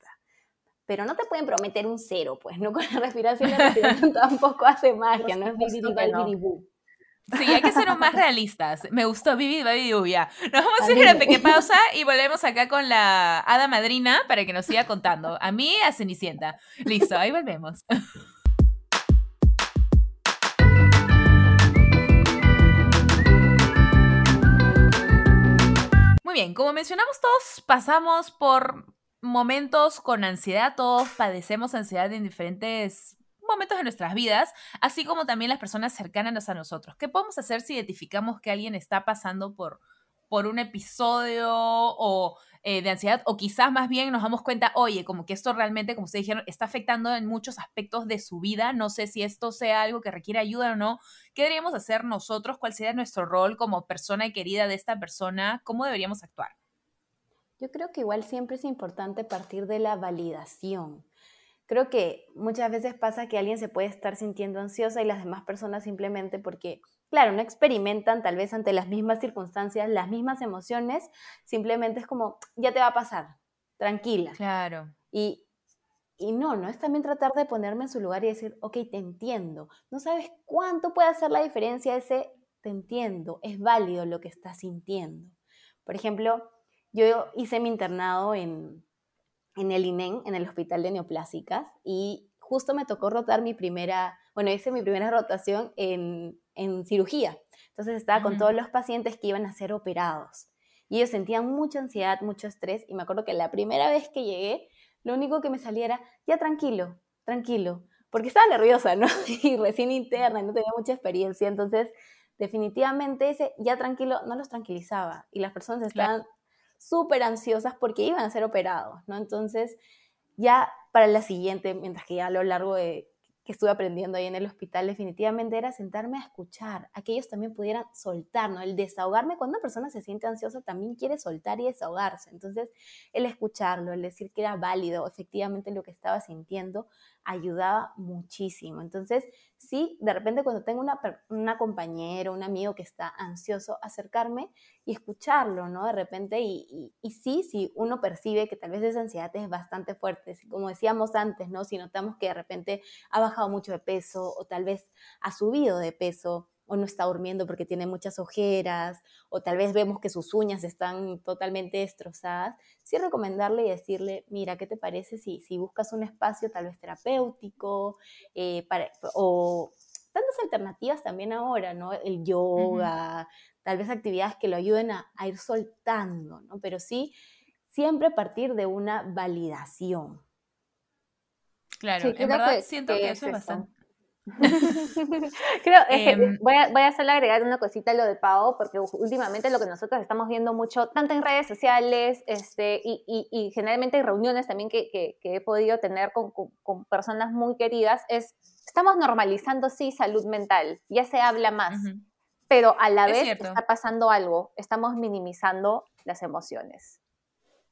Pero no te pueden prometer un cero, pues, ¿no? Con la respiración, la respiración tampoco hace magia, no es
Sí, hay que ser más realistas. Me gustó Vivi, Baby Lluvia. Nos vamos a hacer una pequeña pausa y volvemos acá con la hada madrina para que nos siga contando. A mí, a Cenicienta. Listo, ahí volvemos. Muy bien, como mencionamos todos, pasamos por momentos con ansiedad, todos padecemos ansiedad en diferentes momentos de nuestras vidas, así como también las personas cercanas a nosotros. ¿Qué podemos hacer si identificamos que alguien está pasando por, por un episodio o eh, de ansiedad o quizás más bien nos damos cuenta, oye, como que esto realmente, como ustedes dijeron, está afectando en muchos aspectos de su vida, no sé si esto sea algo que requiere ayuda o no, ¿qué deberíamos hacer nosotros? ¿Cuál sería nuestro rol como persona querida de esta persona? ¿Cómo deberíamos actuar?
Yo creo que igual siempre es importante partir de la validación creo que muchas veces pasa que alguien se puede estar sintiendo ansiosa y las demás personas simplemente porque, claro, no experimentan tal vez ante las mismas circunstancias, las mismas emociones, simplemente es como, ya te va a pasar, tranquila.
Claro.
Y, y no, no es también tratar de ponerme en su lugar y decir, ok, te entiendo. No sabes cuánto puede hacer la diferencia ese, te entiendo, es válido lo que estás sintiendo. Por ejemplo, yo hice mi internado en, en el INEN, en el Hospital de Neoplásicas, y justo me tocó rotar mi primera, bueno, hice mi primera rotación en, en cirugía. Entonces estaba con todos los pacientes que iban a ser operados. Y ellos sentían mucha ansiedad, mucho estrés, y me acuerdo que la primera vez que llegué, lo único que me salía era, ya tranquilo, tranquilo, porque estaba nerviosa, ¿no? Y recién interna, no tenía mucha experiencia, entonces definitivamente ese ya tranquilo no los tranquilizaba y las personas estaban súper ansiosas porque iban a ser operados, ¿no? Entonces ya para la siguiente, mientras que ya a lo largo de que estuve aprendiendo ahí en el hospital definitivamente era sentarme a escuchar, a que también pudieran soltar, ¿no? El desahogarme, cuando una persona se siente ansiosa también quiere soltar y desahogarse. Entonces, el escucharlo, el decir que era válido efectivamente lo que estaba sintiendo, ayudaba muchísimo. Entonces, sí, de repente cuando tengo una, una compañera, un amigo que está ansioso, acercarme y escucharlo, ¿no? De repente, y, y, sí, sí, uno percibe que tal vez esa ansiedad es bastante fuerte. Como decíamos antes, ¿no? Si notamos que de repente ha bajado mucho de peso o tal vez ha subido de peso, o no está durmiendo porque tiene muchas ojeras, o tal vez vemos que sus uñas están totalmente destrozadas, sí recomendarle y decirle, mira, ¿qué te parece si, si buscas un espacio tal vez terapéutico eh, para, o tantas alternativas también ahora, ¿no? El yoga, tal vez actividades que lo ayuden a, ir soltando, ¿no? Pero sí, siempre partir de una validación.
Claro, en verdad siento que, eso es bastante
Creo, que em, voy, a, voy a solo agregar una cosita a lo de Pau, porque últimamente lo que nosotros estamos viendo mucho, tanto en redes sociales este, y, y, generalmente en reuniones también que, que, he podido tener con, con, personas muy queridas, es, estamos normalizando, sí, salud mental, ya se habla más, pero a la vez está pasando algo, estamos minimizando las emociones.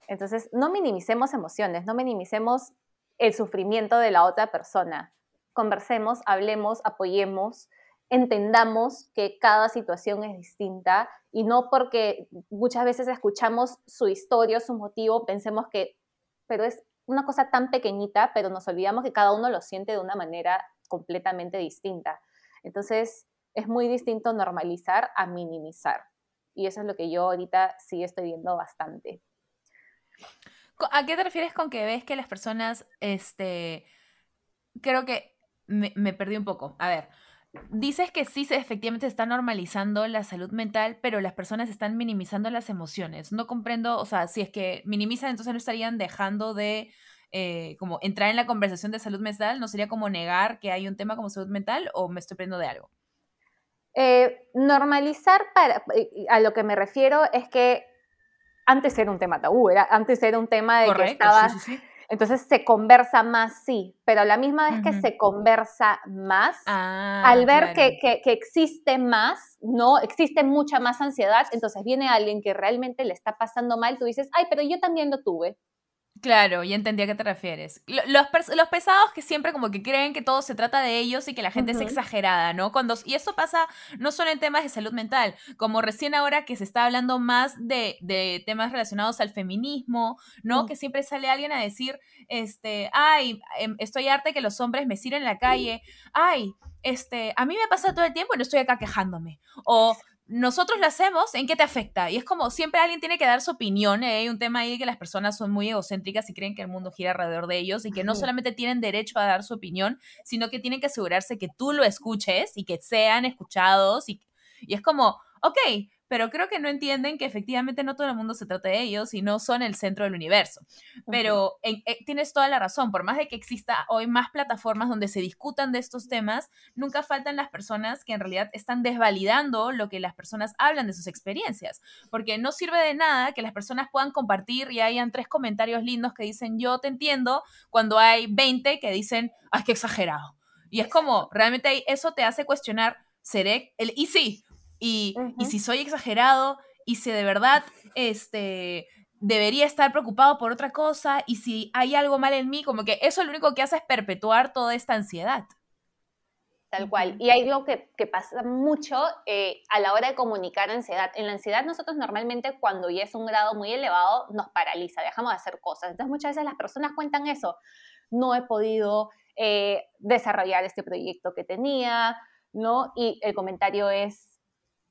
Entonces, no minimicemos emociones, no minimicemos el sufrimiento de la otra persona conversemos, hablemos, apoyemos, entendamos que cada situación es distinta y no porque muchas veces escuchamos su historia, su motivo, pensemos que, pero es una cosa tan pequeñita, pero nos olvidamos que cada uno lo siente de una manera completamente distinta. Entonces, es muy distinto normalizar a minimizar. Y eso es lo que yo ahorita sí estoy viendo bastante.
¿A qué te refieres con que ves que las personas, este, creo que me, perdí un poco. A ver, dices que sí, se, efectivamente se está normalizando la salud mental, pero las personas están minimizando las emociones. No comprendo, o sea, si es que minimizan, entonces no estarían dejando de eh, como entrar en la conversación de salud mental, ¿no sería como negar que hay un tema como salud mental o me estoy perdiendo de algo?
Eh, normalizar, para, eh, a lo que me refiero es que antes era un tema tabú, era, antes era un tema de que estaba... Entonces se conversa más, sí, pero a la misma vez que se conversa más, ah, al ver que, que, que, existe más, ¿no? Existe mucha más ansiedad, entonces viene alguien que realmente le está pasando mal, tú dices, ay, pero yo también lo tuve.
Claro, ya entendí a qué te refieres. Los, los, pesados que siempre como que creen que todo se trata de ellos y que la gente es exagerada, ¿no? Cuando, y eso pasa no solo en temas de salud mental, como recién ahora que se está hablando más de, de temas relacionados al feminismo, ¿no? Mm. Que siempre sale alguien a decir, este, ay, em, estoy harta de que los hombres me sigan en la calle, ay, este, a mí me pasa todo el tiempo y no estoy acá quejándome. O nosotros lo hacemos, ¿en qué te afecta? Y es como siempre alguien tiene que dar su opinión. ¿eh? Hay un tema ahí que las personas son muy egocéntricas y creen que el mundo gira alrededor de ellos y que no solamente tienen derecho a dar su opinión, sino que tienen que asegurarse que tú lo escuches y que sean escuchados. Y, y es como, ok, pero creo que no entienden que efectivamente no todo el mundo se trata de ellos y no son el centro del universo. Pero eh, tienes toda la razón, por más de que exista hoy más plataformas donde se discutan de estos temas, nunca faltan las personas que en realidad están desvalidando lo que las personas hablan de sus experiencias, porque no sirve de nada que las personas puedan compartir y hayan tres comentarios lindos que dicen yo te entiendo, cuando hay 20 que dicen, ay, qué exagerado. Y es como, realmente eso te hace cuestionar, ¿seré el... Y sí, y, si soy exagerado y si de verdad este, debería estar preocupado por otra cosa y si hay algo mal en mí, como que eso lo único que hace es perpetuar toda esta ansiedad.
Tal cual. Y hay algo que, que pasa mucho eh, a la hora de comunicar ansiedad. En la ansiedad nosotros normalmente cuando ya es un grado muy elevado nos paraliza, dejamos de hacer cosas. Entonces muchas veces las personas cuentan eso. No he podido eh, desarrollar este proyecto que tenía, ¿no? Y el comentario es,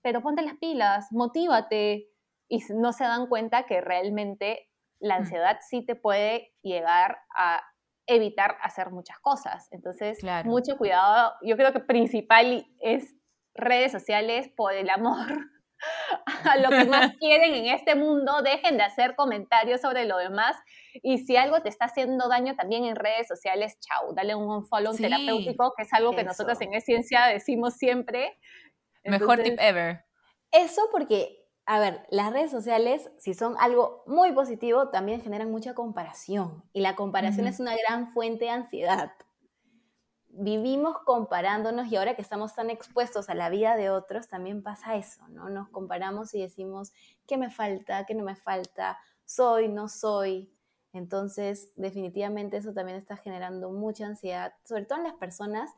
pero ponte las pilas, motívate y no se dan cuenta que realmente la mm. ansiedad sí te puede llegar a evitar hacer muchas cosas. Entonces, mucho cuidado. Yo creo que principal es redes sociales por el amor a lo que más quieren en este mundo, dejen de hacer comentarios sobre lo demás y si algo te está haciendo daño también en redes sociales, chau, dale un follow terapéutico, que es algo que nosotros en ciencia decimos siempre.
Mejor tip ever.
Eso porque, a ver, las redes sociales, si son algo muy positivo, también generan mucha comparación y la comparación es una gran fuente de ansiedad vivimos comparándonos y ahora que estamos tan expuestos a la vida de otros, también pasa eso, ¿no? Nos comparamos y decimos, ¿qué me falta? ¿Qué no me falta? ¿Soy? ¿No soy? Entonces, definitivamente eso también está generando mucha ansiedad, sobre todo en las personas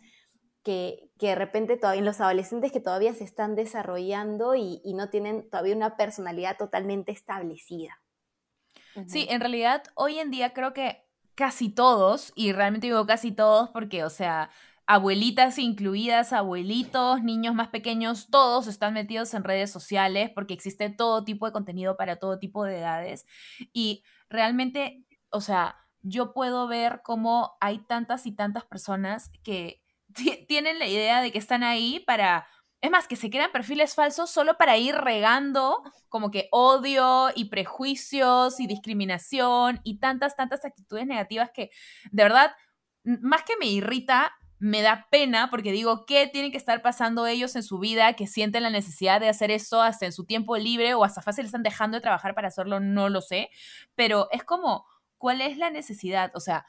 que, que de repente todavía, en los adolescentes que todavía se están desarrollando y, y no tienen todavía una personalidad totalmente establecida.
Sí, en realidad hoy en día creo que casi todos, y realmente digo casi todos porque, o sea, abuelitas incluidas, abuelitos, niños más pequeños, todos están metidos en redes sociales porque existe todo tipo de contenido para todo tipo de edades. Y realmente, o sea, yo puedo ver cómo hay tantas y tantas personas que tienen la idea de que están ahí para es más, que se crean perfiles falsos solo para ir regando como que odio y prejuicios y discriminación y tantas, tantas actitudes negativas que de verdad, más que me irrita, me da pena porque digo, ¿qué tienen que estar pasando ellos en su vida que sienten la necesidad de hacer eso hasta en su tiempo libre o hasta fácil están dejando de trabajar para hacerlo? No lo sé, pero es como, ¿cuál es la necesidad? O sea,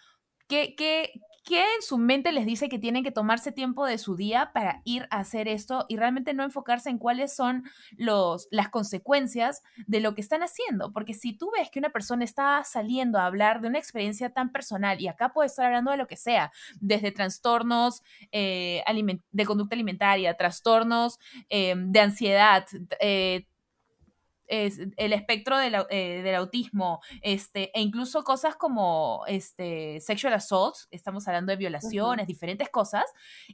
¿qué, qué, ¿qué en su mente les dice que tienen que tomarse tiempo de su día para ir a hacer esto y realmente no enfocarse en cuáles son los, las consecuencias de lo que están haciendo? Porque si tú ves que una persona está saliendo a hablar de una experiencia tan personal, y acá puede estar hablando de lo que sea, desde trastornos eh, de conducta alimentaria, trastornos eh, de ansiedad, eh, el espectro eh, del, autismo, este, e incluso cosas como este, sexual assault, estamos hablando de violaciones, diferentes cosas,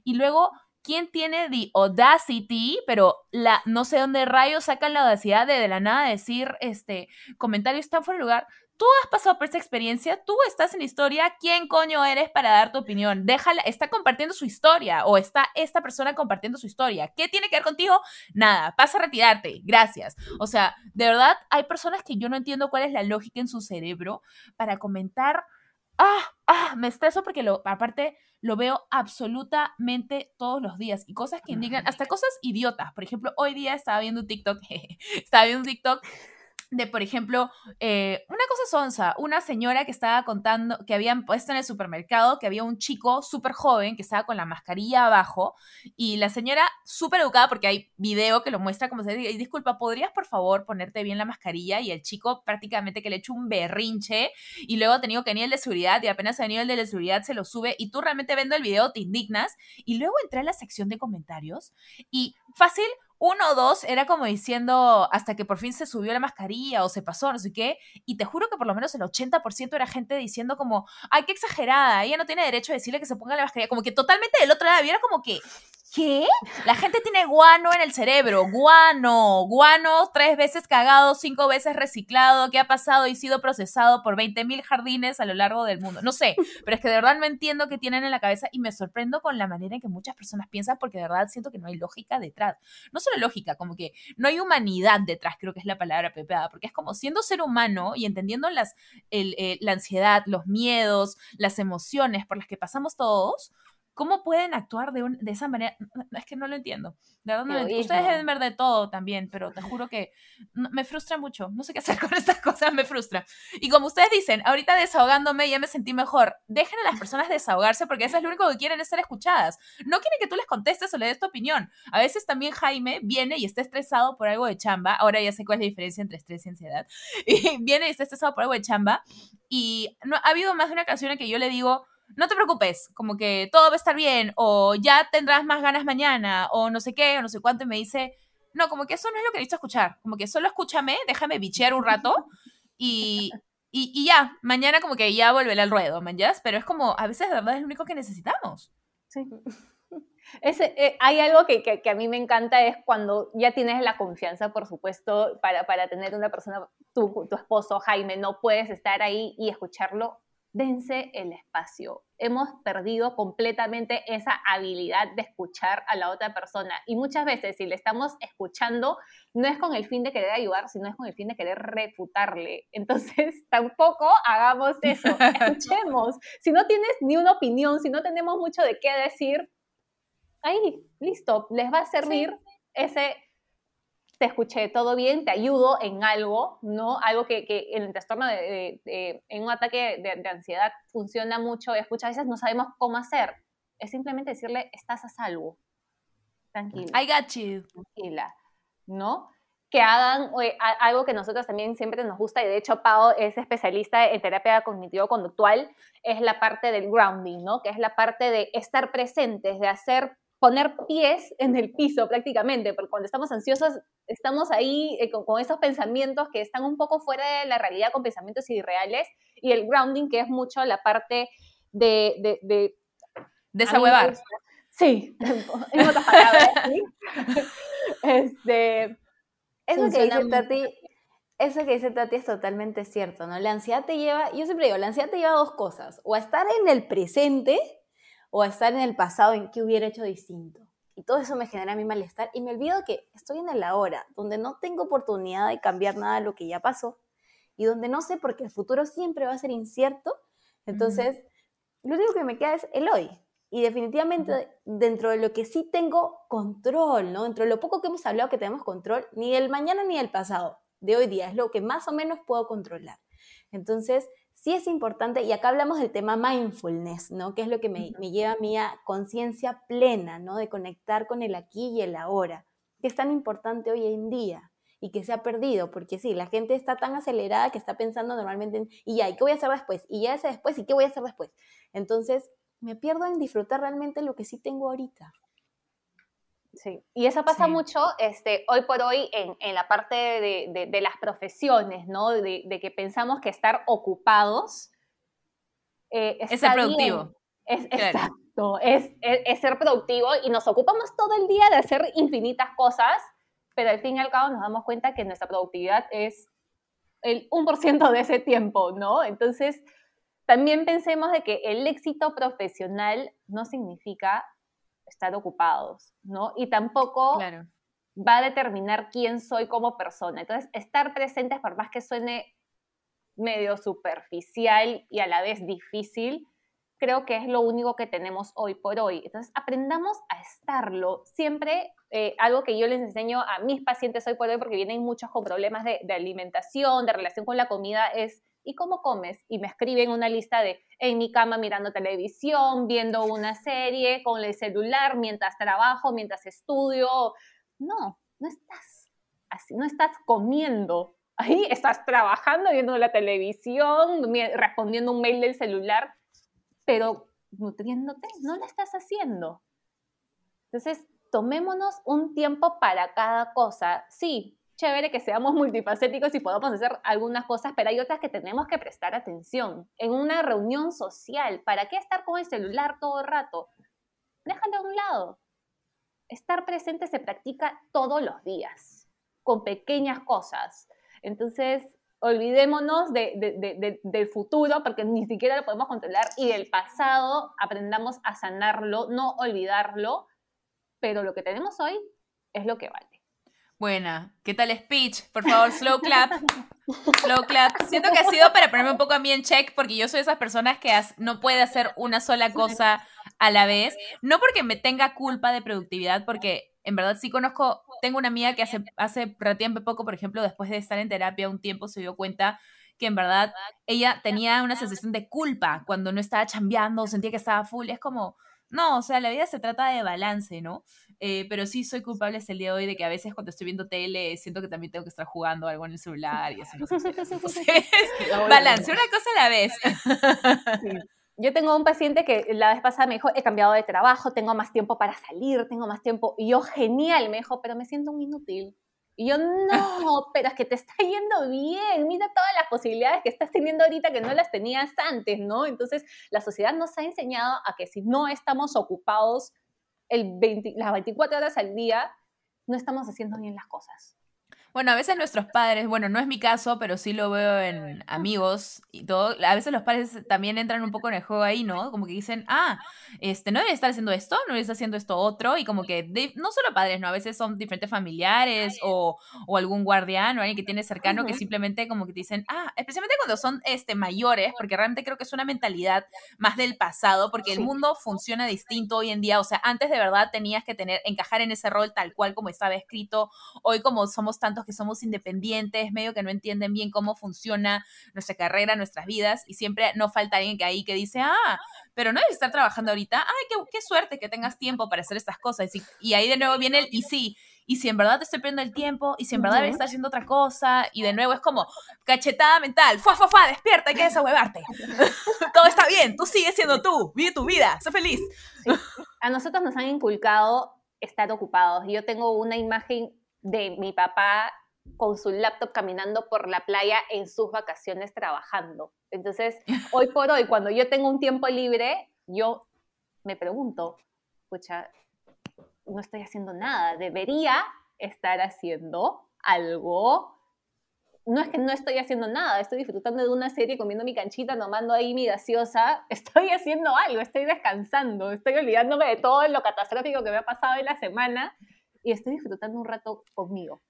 y luego ¿quién tiene the audacity? Pero la, no sé dónde rayos sacan la audacidad de de la nada decir este, comentarios tan fuera de lugar tú has pasado por esa experiencia, tú estás en historia, ¿quién coño eres para dar tu opinión? Déjala, está compartiendo su historia o está esta persona compartiendo su historia. ¿Qué tiene que ver contigo? Nada, pasa a retirarte, gracias. O sea, de verdad hay personas que yo no entiendo cuál es la lógica en su cerebro para comentar, ah, ah, me estreso porque lo, aparte lo veo absolutamente todos los días y cosas que indignan, hasta cosas idiotas. Por ejemplo, hoy día estaba viendo un TikTok, estaba viendo un TikTok de, por ejemplo, eh, una cosa sonsa, una señora que estaba contando, que habían puesto en el supermercado, que había un chico súper joven que estaba con la mascarilla abajo, y la señora súper educada, porque hay video que lo muestra como se dice, disculpa, ¿podrías por favor ponerte bien la mascarilla? Y el chico prácticamente que le echó un berrinche, y luego ha tenido que venir el de seguridad, y apenas ha venido el de seguridad, se lo sube, y tú realmente viendo el video te indignas, y luego entré a la sección de comentarios, y fácil, uno o dos era como diciendo hasta que por fin se subió la mascarilla o se pasó, no sé qué, y te juro que por lo menos el 80% era gente diciendo como, ay, qué exagerada, ella no tiene derecho a decirle que se ponga la mascarilla, como que totalmente del otro lado, y era como que, ¿Qué? La gente tiene guano en el cerebro, guano, guano tres veces cagado, cinco veces reciclado, que ha pasado y sido procesado por 20.000 jardines a lo largo del mundo. No sé, pero es que de verdad no entiendo qué tienen en la cabeza y me sorprendo con la manera en que muchas personas piensan porque de verdad siento que no hay lógica detrás. No solo lógica, como que no hay humanidad detrás, creo que es la palabra pepeada, porque es como siendo ser humano y entendiendo las, eh, la ansiedad, los miedos, las emociones por las que pasamos todos, ¿Cómo pueden actuar de, de esa manera? Es que no lo entiendo. De verdad no lo entiendo. Ustedes deben ver de todo también, pero te juro que me frustra mucho. No sé qué hacer con estas cosas, me frustra. Y como ustedes dicen, ahorita desahogándome ya me sentí mejor. Dejen a las personas desahogarse porque eso es lo único que quieren es ser escuchadas. No quieren que tú les contestes o le des tu opinión. A veces también Jaime viene y está estresado por algo de chamba. Ahora ya sé cuál es la diferencia entre estrés y ansiedad. Y viene y está estresado por algo de chamba. Y no, ha habido más de una ocasión en que yo le digo no te preocupes, como que todo va a estar bien, o ya tendrás más ganas mañana, o no sé qué, o no sé cuánto, y me dice, no, como que eso no es lo que necesito escuchar, como que solo escúchame, déjame bichear un rato, y, y, ya, mañana como que ya volveré al ruedo, ¿man? Pero es como, a veces de verdad es lo único que necesitamos.
Sí. Ese, eh, hay algo que, que, a mí me encanta, es cuando ya tienes la confianza, por supuesto, para, para tener una persona, tu, tu esposo, Jaime, no puedes estar ahí y escucharlo dense el espacio. Hemos perdido completamente esa habilidad de escuchar a la otra persona. Y muchas veces, si le estamos escuchando, no es con el fin de querer ayudar, sino es con el fin de querer refutarle. Entonces, tampoco hagamos eso. Escuchemos. Si no tienes ni una opinión, si no tenemos mucho de qué decir, ahí, listo, les va a servir ese te escuché todo bien, te ayudo en algo, ¿no? Algo que, que en el trastorno, de, en un ataque de, ansiedad funciona mucho, es muchas veces no sabemos cómo hacer. Es simplemente decirle, estás a salvo. Tranquila.
I got you.
Tranquila, ¿no? Que hagan algo que nosotros también siempre nos gusta, y de hecho Pau es especialista en terapia cognitivo-conductual, es la parte del grounding, ¿no? Que es la parte de estar presentes, de hacer poner pies en el piso prácticamente, porque cuando estamos ansiosos estamos ahí eh, con, esos pensamientos que están un poco fuera de la realidad, con pensamientos irreales, y el grounding, que es mucho la parte de...
De, de Desahuevar.
Sí, en otras palabras, ¿sí? Este,
eso que dice Tati, eso que dice Tati es totalmente cierto, ¿no? La ansiedad te lleva, yo siempre digo, la ansiedad te lleva a dos cosas, o a estar en el presente, o estar en el pasado en qué hubiera hecho distinto. Y todo eso me genera mi malestar y me olvido que estoy en el ahora, donde no tengo oportunidad de cambiar nada de lo que ya pasó y donde no sé porque el futuro siempre va a ser incierto. Entonces, lo único que me queda es el hoy. Y definitivamente dentro de lo que sí tengo control, ¿no? Dentro de lo poco que hemos hablado que tenemos control, ni del mañana ni del pasado, de hoy día, es lo que más o menos puedo controlar. Entonces, sí es importante, y acá hablamos del tema mindfulness, ¿no? Que es lo que me, lleva a mí a conciencia plena, ¿no? De conectar con el aquí y el ahora, que es tan importante hoy en día y que se ha perdido, porque sí, la gente está tan acelerada que está pensando normalmente en, y ya, ¿y qué voy a hacer después? Y ya ese después, ¿y qué voy a hacer después? Entonces, me pierdo en disfrutar realmente lo que sí tengo ahorita.
Sí, y eso pasa mucho este, hoy por hoy en, en la parte de, de, las profesiones, ¿no? De, de, que pensamos que estar ocupados
eh, es ser productivo.
Es, Exacto, es, es, ser productivo y nos ocupamos todo el día de hacer infinitas cosas, pero al fin y al cabo nos damos cuenta que nuestra productividad es el 1% de ese tiempo, ¿no? Entonces, también pensemos de que el éxito profesional no significa estar ocupados, ¿no? Y tampoco va a determinar quién soy como persona. Entonces, estar presentes, por más que suene medio superficial y a la vez difícil, creo que es lo único que tenemos hoy por hoy. Entonces, aprendamos a estarlo. Siempre, eh, algo que yo les enseño a mis pacientes hoy por hoy, porque vienen muchos con problemas de, de alimentación, de relación con la comida, es ¿y cómo comes? Y me escriben una lista de en mi cama mirando televisión, viendo una serie, con el celular, mientras trabajo, mientras estudio. No, no estás así, no estás comiendo. Ahí estás trabajando, viendo la televisión, respondiendo un mail del celular, pero nutriéndote, no lo estás haciendo. Entonces, tomémonos un tiempo para cada cosa. Sí, chévere que seamos multifacéticos y podamos hacer algunas cosas, pero hay otras que tenemos que prestar atención. En una reunión social, ¿para qué estar con el celular todo el rato? Déjalo a un lado. Estar presente se practica todos los días, con pequeñas cosas. Entonces, olvidémonos del futuro, porque ni siquiera lo podemos controlar, y del pasado aprendamos a sanarlo, no olvidarlo, pero lo que tenemos hoy es lo que vale.
Buena. ¿Qué tal speech? Por favor, slow clap. Slow clap. Siento que ha sido para ponerme un poco a mí en check, porque yo soy de esas personas que no puede hacer una sola cosa a la vez. No porque me tenga culpa de productividad, porque en verdad sí conozco, tengo una amiga que hace, hace relativamente poco, por ejemplo, después de estar en terapia un tiempo, se dio cuenta que en verdad ella tenía una sensación de culpa cuando no estaba chambeando, sentía que estaba full. Es como, no, o sea, la vida se trata de balance, ¿no? Eh, pero sí soy culpable hasta el día de hoy de que a veces cuando estoy viendo tele siento que también tengo que estar jugando algo en el celular y no sé. balance, una cosa a la vez.
Yo tengo un paciente que la vez pasada me dijo, he cambiado de trabajo, tengo más tiempo para salir, tengo más tiempo. Y yo, genial, me dijo, pero me siento un inútil. Y yo, no, pero es que te está yendo bien, mira todas las posibilidades que estás teniendo ahorita que no las tenías antes, ¿no? Entonces, la sociedad nos ha enseñado a que si no estamos ocupados el las 24 horas al día, no estamos haciendo bien las cosas.
Bueno, a veces nuestros padres, bueno, no es mi caso, pero sí lo veo en amigos y todo. A veces los padres también entran un poco en el juego ahí, ¿no? Como que dicen, ah, este, no debería estar haciendo esto, no debería estar haciendo esto otro. Y como que no solo padres, ¿no? A veces son diferentes familiares o, o algún guardián o alguien que tiene cercano que simplemente como que te dicen, ah, especialmente cuando son este, mayores, porque realmente creo que es una mentalidad más del pasado, porque el mundo funciona distinto hoy en día. O sea, antes de verdad tenías que tener, encajar en ese rol tal cual como estaba escrito. Hoy como somos tantos que somos independientes, medio que no entienden bien cómo funciona nuestra carrera, nuestras vidas, y siempre no falta alguien que ahí que dice, ah, pero no debes estar trabajando ahorita, ay, qué, qué suerte que tengas tiempo para hacer estas cosas. Y, ahí de nuevo viene el y sí, y si en verdad te estoy perdiendo el tiempo, y si en verdad debes estar haciendo otra cosa, y de nuevo es como cachetada mental, fuá, fuá, fuá, despierta, hay que desahuevarte. Todo está bien, tú sigues siendo tú, vive tu vida, sé feliz.
A nosotros nos han inculcado estar ocupados. Yo tengo una imagen de mi papá con su laptop caminando por la playa en sus vacaciones trabajando. Entonces, hoy por hoy, cuando yo tengo un tiempo libre, yo me pregunto, escucha, no estoy haciendo nada, debería estar haciendo algo. No es que no estoy haciendo nada, estoy disfrutando de una serie, comiendo mi canchita, tomando ahí mi gaseosa, estoy haciendo algo, estoy descansando, estoy olvidándome de todo lo catastrófico que me ha pasado en la semana y estoy disfrutando un rato conmigo.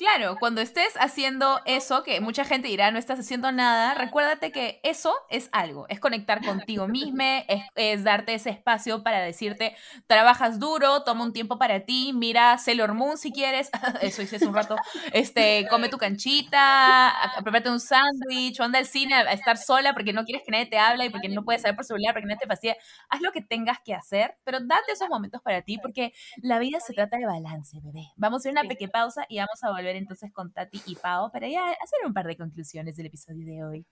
Claro, cuando estés haciendo eso, que mucha gente dirá no estás haciendo nada, recuérdate que eso es algo, es conectar contigo misma, es, darte ese espacio para decirte, trabajas duro, toma un tiempo para ti, mira Sailor Moon si quieres, eso hice hace un rato, este, come tu canchita, prepárate un sándwich, anda al cine a estar sola porque no quieres que nadie te hable y porque no puedes saber por celular, porque nadie te fascina, haz lo que tengas que hacer, pero date esos momentos para ti porque la vida se trata de balance, bebé. Vamos a hacer una pequeña pausa y vamos a volver entonces con Tati y Pau para ya hacer un par de conclusiones del episodio de hoy.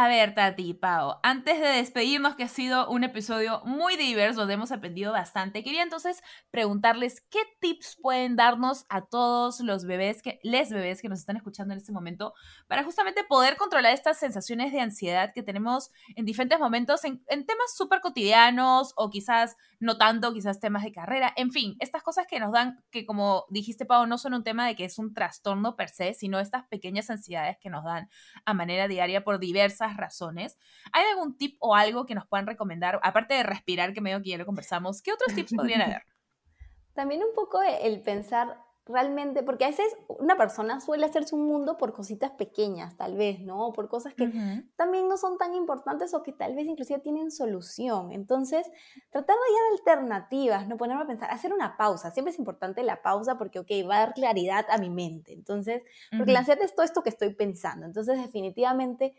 A ver, Tati, Pau, antes de despedirnos, que ha sido un episodio muy diverso, donde hemos aprendido bastante, quería entonces preguntarles qué tips pueden darnos a todos los bebés, que, les bebés que nos están escuchando en este momento, para justamente poder controlar estas sensaciones de ansiedad que tenemos en diferentes momentos, en, en temas súper cotidianos o quizás no tanto, quizás temas de carrera, en fin, estas cosas que nos dan, que como dijiste, Pau, no son un tema de que es un trastorno per se, sino estas pequeñas ansiedades que nos dan a manera diaria por diversas razones. ¿Hay algún tip o algo que nos puedan recomendar? Aparte de respirar, que medio que ya lo conversamos, ¿qué otros tips podrían haber?
También un poco el pensar realmente, porque a veces una persona suele hacerse un mundo por cositas pequeñas, tal vez, ¿no? Por cosas que también no son tan importantes o que tal vez inclusive tienen solución. Entonces, tratar de hallar alternativas, no ponerme a pensar, hacer una pausa. Siempre es importante la pausa porque, ok, va a dar claridad a mi mente. Entonces, porque la ansiedad es todo esto que estoy pensando. Entonces, definitivamente,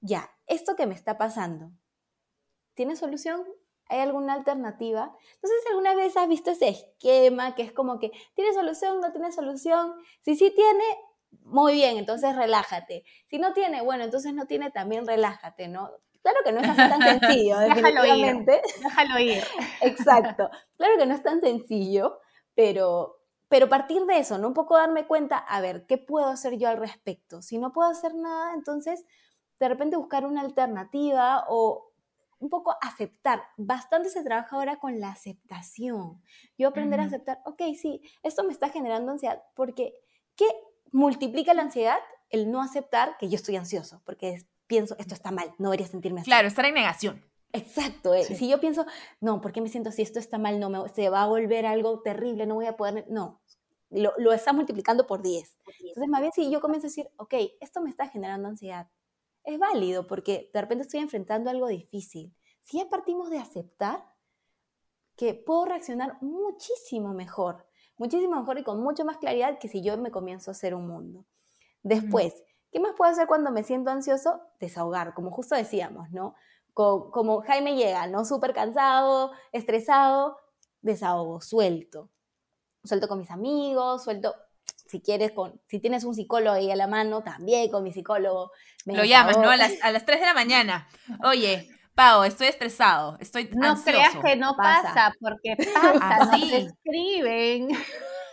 ya, esto que me está pasando, ¿tiene solución? ¿Hay alguna alternativa? Entonces, ¿alguna vez has visto ese esquema que es como que, ¿tiene solución? ¿No tiene solución? Si sí tiene, muy bien, entonces relájate. Si no tiene, bueno, entonces no tiene, también relájate, ¿no? Claro que no es así tan sencillo, definitivamente.
Déjalo ir.
Exacto. Claro que no es tan sencillo, pero, pero partir de eso, ¿no? Un poco darme cuenta, a ver, ¿qué puedo hacer yo al respecto? Si no puedo hacer nada, entonces de repente buscar una alternativa o un poco aceptar. Bastante se trabaja ahora con la aceptación. Yo aprender a aceptar, ok, sí, esto me está generando ansiedad, porque ¿qué multiplica la ansiedad? El no aceptar que yo estoy ansioso, porque pienso, esto está mal, no debería sentirme así.
Claro, estar en negación.
Exacto, eh, si yo pienso, no, ¿por qué me siento así? Esto está mal, no, me, se va a volver algo terrible, no voy a poder, no, lo, lo está multiplicando por 10. Entonces, más bien si yo comienzo a decir, ok, esto me está generando ansiedad, es válido porque de repente estoy enfrentando algo difícil. Si ya partimos de aceptar que puedo reaccionar muchísimo mejor, muchísimo mejor y con mucho más claridad que si yo me comienzo a hacer un mundo. Después, ¿qué más puedo hacer cuando me siento ansioso? Desahogar, como justo decíamos, ¿no? Como, como Jaime llega, ¿no? Súper cansado, estresado, desahogo, suelto. Suelto con mis amigos, suelto si quieres, con, si tienes un psicólogo ahí a la mano, también con mi psicólogo.
Lo llamas, ¿no? A las, a las 3 de la mañana. Oye, Pau, estoy estresado, estoy
No creas que no pasa, porque pasa, no te escriben.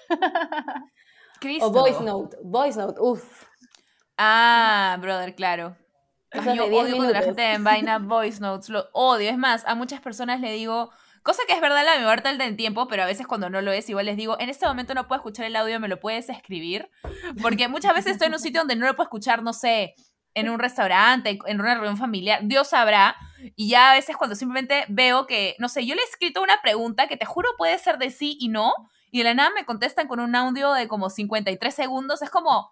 O voice note, voice note, uff.
Ah, brother, claro. yo odio cuando la gente envaina voice notes, lo odio. Es más, a muchas personas le digo, cosa que es verdad la mayor parte del tiempo, pero a veces cuando no lo es, igual les digo, en este momento no puedo escuchar el audio, me lo puedes escribir. Porque muchas veces estoy en un sitio donde no lo puedo escuchar, no sé, en un restaurante, en una reunión familiar, Dios sabrá. Y ya a veces cuando simplemente veo que, no sé, yo le he escrito una pregunta que te juro puede ser de sí y no, y de la nada me contestan con un audio de como 53 segundos, es como,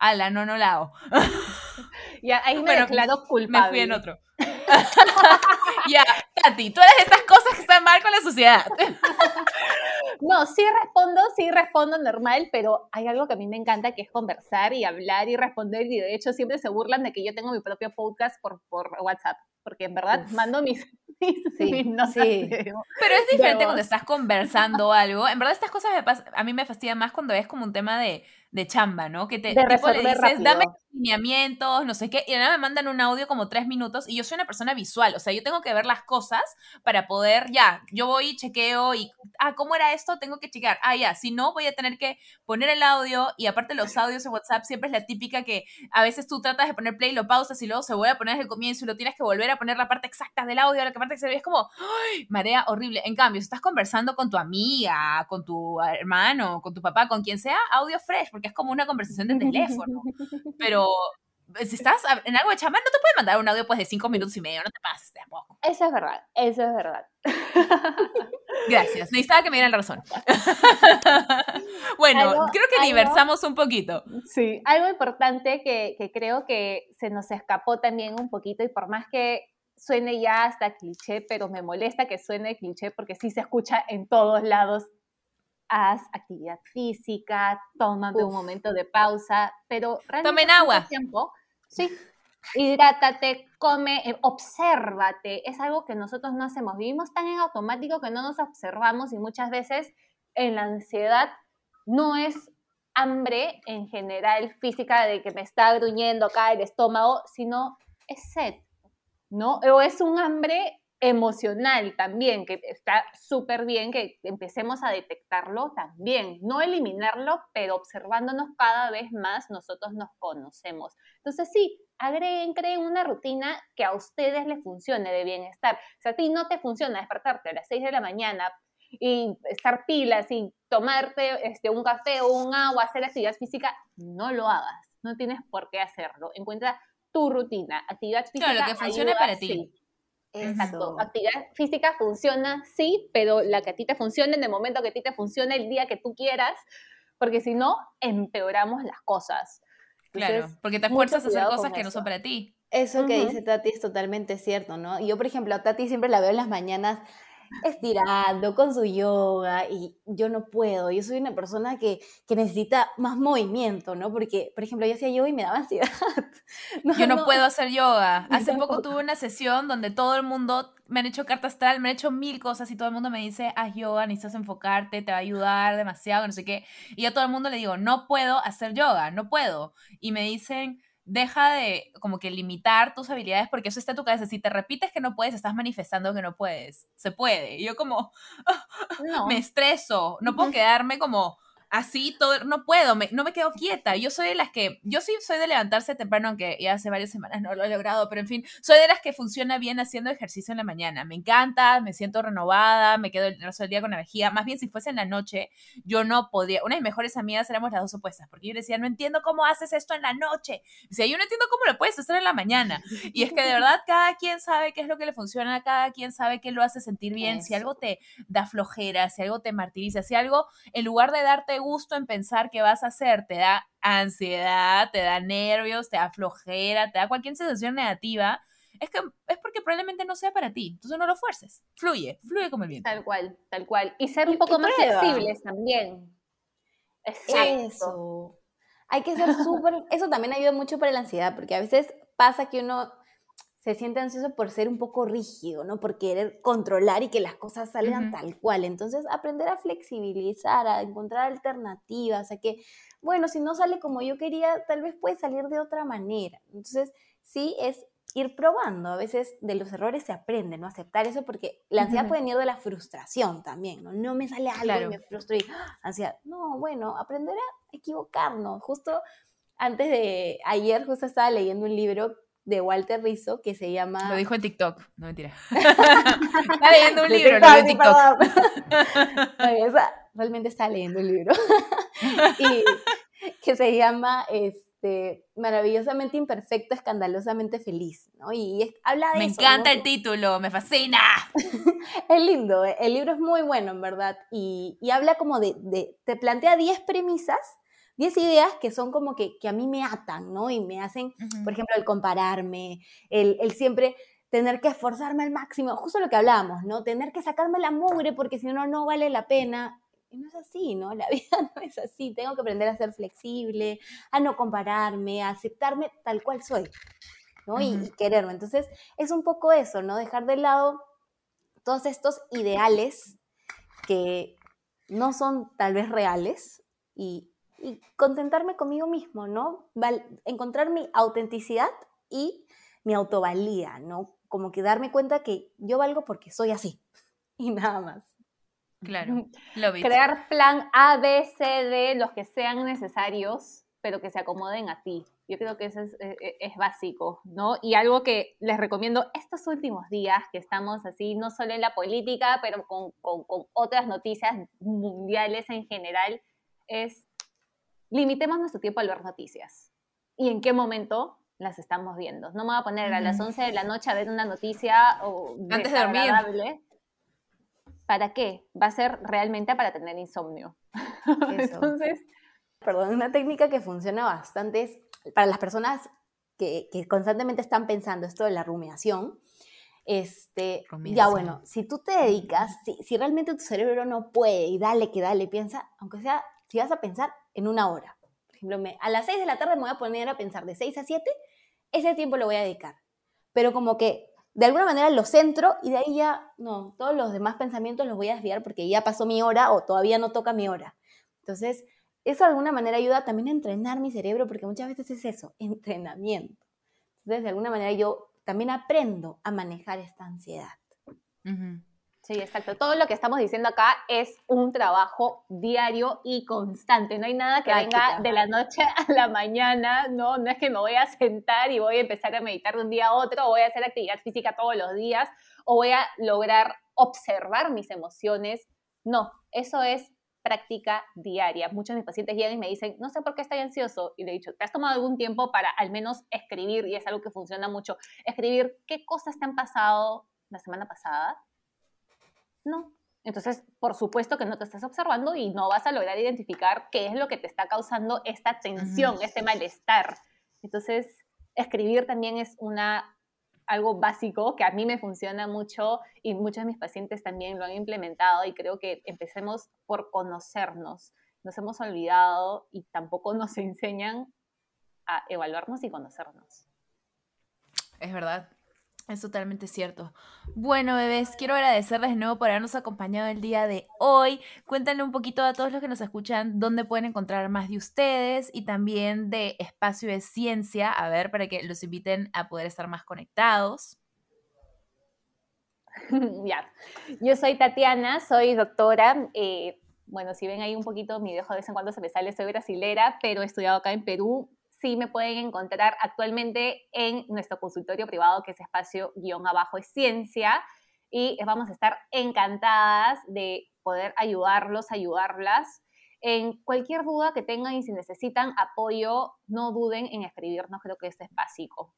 ala, no, no la hago.
Ya, ahí me declaro culpable.
Me fui en otro. ya, Tati, tú eres estas cosas que están mal con la sociedad.
no, sí respondo, sí respondo normal, pero hay algo que a mí me encanta que es conversar y hablar y responder. Y de hecho, siempre se burlan de que yo tengo mi propio podcast por, por WhatsApp, porque en verdad mando mis, sí, sí.
Pero es diferente cuando estás conversando algo. En verdad, estas cosas a mí me fastidian más cuando es como un tema de de chamba, ¿no? Que te tipo, le dices, dame lineamientos, no sé qué, y ahora me mandan un audio como tres minutos y yo soy una persona visual, o sea, yo tengo que ver las cosas para poder, ya, yo voy, chequeo y, ah, ¿cómo era esto? Tengo que chequear, ah, ya, si no, voy a tener que poner el audio y aparte los audios en WhatsApp siempre es la típica que a veces tú tratas de poner play, lo pausas y luego se vuelve a poner desde el comienzo y lo tienes que volver a poner la parte exacta del audio, la parte que se ve, es como, ¡ay! marea horrible. En cambio, si estás conversando con tu amiga, con tu hermano, con tu papá, con quien sea, audio fresh, porque es como una conversación de teléfono. Pero si estás en algo de chamán, no te puede mandar un audio pues de cinco minutos y medio, no te pases tampoco.
Eso es verdad, eso es verdad.
Gracias, necesitaba que me dieran razón. bueno, creo que diversamos un poquito.
Sí, algo importante que, que creo que se nos escapó también un poquito y por más que suene ya hasta cliché, pero me molesta que suene cliché porque sí se escucha en todos lados haz actividad física, tómame un momento de pausa, pero
Tomen agua.
Tiempo, sí, hidrátate, come, eh, obsérvate. Es algo que nosotros no hacemos. Vivimos tan en automático que no nos observamos y muchas veces en la ansiedad no es hambre en general física de que me está gruñendo acá el estómago, sino es sed, ¿no? O es un hambre emocional también, que está súper bien que empecemos a detectarlo también, no eliminarlo, pero observándonos cada vez más, nosotros nos conocemos. Entonces sí, agreguen, creen una rutina que a ustedes les funcione de bienestar. Si a ti no te funciona despertarte a las 6 de la mañana y estar pilas y tomarte este, un café o un agua, hacer actividad física, no lo hagas, no tienes por qué hacerlo. Encuentra tu rutina, actividad física.
Claro, lo que funcione para ti.
Exacto. Actividad física funciona, sí, pero la que a ti te funcione en el momento que a ti te funcione, el día que tú quieras, porque si no, empeoramos las cosas.
claro, porque te esfuerzas a hacer cosas que no son para ti.
Eso que dice Tati es totalmente cierto, ¿no? Yo, por ejemplo, a Tati siempre la veo en las mañanas estirando, con su yoga, y yo no puedo, yo soy una persona que, que necesita más movimiento, ¿no? Porque, por ejemplo, yo hacía yoga y me daba ansiedad.
yo no, puedo hacer yoga. Hace poco tuve una sesión donde todo el mundo me han hecho carta astral, me han hecho mil cosas y todo el mundo me dice, haz yoga, necesitas enfocarte, te va a ayudar demasiado, no sé qué. Y yo a todo el mundo le digo, no puedo hacer yoga, no puedo. Y me dicen, deja de como que limitar tus habilidades porque eso está en tu cabeza. Si te repites que no puedes, estás manifestando que no puedes. Se puede. Y yo como me estreso, no puedo quedarme como así todo, no puedo, no me quedo quieta. Yo soy de las que, yo sí soy de levantarse temprano, aunque ya hace varias semanas no lo he logrado, pero en fin, soy de las que funciona bien haciendo ejercicio en la mañana. Me encanta, me siento renovada, me quedo el resto del día con energía. Más bien, si fuese en la noche, yo no podría. Una de mis mejores amigas éramos las dos opuestas, porque yo le decía, no entiendo cómo haces esto en la noche. O sea, yo no entiendo cómo lo puedes hacer en la mañana. Y es que de verdad, cada quien sabe qué es lo que le funciona, cada quien sabe qué lo hace sentir bien. Si algo te da flojera, si algo te martiriza, si algo, en lugar de darte gusto en pensar qué vas a hacer, te da ansiedad, te da nervios, te da flojera, te da cualquier sensación negativa, es que es porque probablemente no sea para ti. Entonces no lo fuerces. Fluye, fluye como el viento.
Tal cual, tal cual. Y ser un poco más flexibles también.
Eso. Hay que ser súper. Eso también ayuda mucho para la ansiedad, porque a veces pasa que uno se siente ansioso por ser un poco rígido, ¿no? Por querer controlar y que las cosas salgan tal cual. Entonces, aprender a flexibilizar, a encontrar alternativas, a que, bueno, si no sale como yo quería, tal vez puede salir de otra manera. Entonces, sí es ir probando. A veces de los errores se aprende, ¿no? Aceptar eso porque la ansiedad puede venir de la frustración también, ¿no? No me sale algo y me frustro y ¡ah! ansiedad. No, bueno, aprender a equivocarnos. Justo antes de ayer, justo estaba leyendo un libro de Walter Rizzo que se llama...
Lo dijo en TikTok, no mentira. está leyendo un libro, lo en TikTok.
realmente está leyendo un libro. y que se llama este, Maravillosamente Imperfecto, Escandalosamente Feliz, ¿no? Y habla de
Me encanta el título, me fascina.
es lindo, el libro es muy bueno, en verdad, y, habla como de, de te plantea 10 premisas 10 ideas que son como que, que, a mí me atan, ¿no? Y me hacen, por ejemplo, el compararme, el, el, siempre tener que esforzarme al máximo, justo lo que hablábamos, ¿no? Tener que sacarme la mugre porque si no, no vale la pena. Y no es así, ¿no? La vida no es así. Tengo que aprender a ser flexible, a no compararme, a aceptarme tal cual soy, ¿no? y, y quererme. Entonces, es un poco eso, ¿no? Dejar de lado todos estos ideales que no son tal vez reales y, y contentarme conmigo mismo, ¿no? encontrar mi autenticidad y mi autovalía, ¿no? Como que darme cuenta que yo valgo porque soy así y nada más.
Claro.
Crear plan A, B, C, D, los que sean necesarios, pero que se acomoden a ti. Yo creo que eso es, e, e, es, básico, ¿no? Y algo que les recomiendo estos últimos días, que estamos así, no solo en la política, pero con, con, con otras noticias mundiales en general, es limitemos nuestro tiempo al ver noticias. ¿Y en qué momento las estamos viendo? No me voy a poner a las 11 de la noche a ver una noticia o
antes de dormir.
¿Para qué? Va a ser realmente para tener insomnio. Entonces,
perdón, una técnica que funciona bastante es para las personas que, constantemente están pensando esto de la rumiación. Este, ya bueno, si tú te dedicas, si, si realmente tu cerebro no puede y dale que dale, piensa, aunque sea, si vas a pensar, en una hora. Por ejemplo, a las 6 de la tarde me voy a poner a pensar de 6 a 7, ese tiempo lo voy a dedicar. Pero como que de alguna manera lo centro y de ahí ya, no, todos los demás pensamientos los voy a desviar porque ya pasó mi hora o todavía no toca mi hora. Entonces, eso de alguna manera ayuda también a entrenar mi cerebro porque muchas veces es eso, entrenamiento. Entonces, de alguna manera yo también aprendo a manejar esta ansiedad.
Sí, exacto. Todo lo que estamos diciendo acá es un trabajo diario y constante. No hay nada que venga de la noche a la mañana, ¿no? No es que me voy a sentar y voy a empezar a meditar de un día a otro, o voy a hacer actividad física todos los días, o voy a lograr observar mis emociones. No, eso es práctica diaria. Muchos de mis pacientes llegan y me dicen, no sé por qué estoy ansioso. Y le he dicho, ¿te has tomado algún tiempo para al menos escribir? Y es algo que funciona mucho. Escribir qué cosas te han pasado la semana pasada no. Entonces, por supuesto que no te estás observando y no vas a lograr identificar qué es lo que te está causando esta tensión, este malestar. Entonces, escribir también es una, algo básico que a mí me funciona mucho y muchos de mis pacientes también lo han implementado y creo que empecemos por conocernos. Nos hemos olvidado y tampoco nos enseñan a evaluarnos y conocernos.
Es verdad. Es totalmente cierto. Bueno, bebés, quiero agradecerles de nuevo por habernos acompañado el día de hoy. Cuéntenle un poquito a todos los que nos escuchan dónde pueden encontrar más de ustedes y también de Espacio de Ciencia, a ver, para que los inviten a poder estar más conectados.
ya, yo soy Tatiana, soy doctora. Eh, bueno, si ven ahí un poquito mi dejo de vez en cuando se me sale, soy brasilera, pero he estudiado acá en Perú sí me pueden encontrar actualmente en nuestro consultorio privado que es espacio guion abajo es ciencia y vamos a estar encantadas de poder ayudarlos, ayudarlas. En cualquier duda que tengan y si necesitan apoyo, no duden en escribirnos, creo que esto es básico.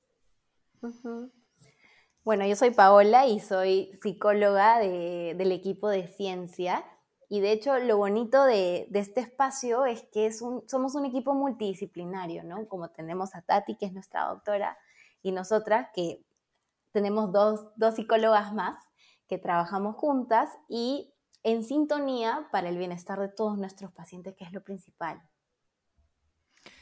Bueno, yo soy Paola y soy psicóloga del equipo de ciencia. Y de hecho, lo bonito de, este espacio es que un, somos un equipo multidisciplinario, ¿no? Como tenemos a Tati, que es nuestra doctora, y nosotras, que tenemos dos, dos psicólogas más, que trabajamos juntas y en sintonía para el bienestar de todos nuestros pacientes, que es lo principal.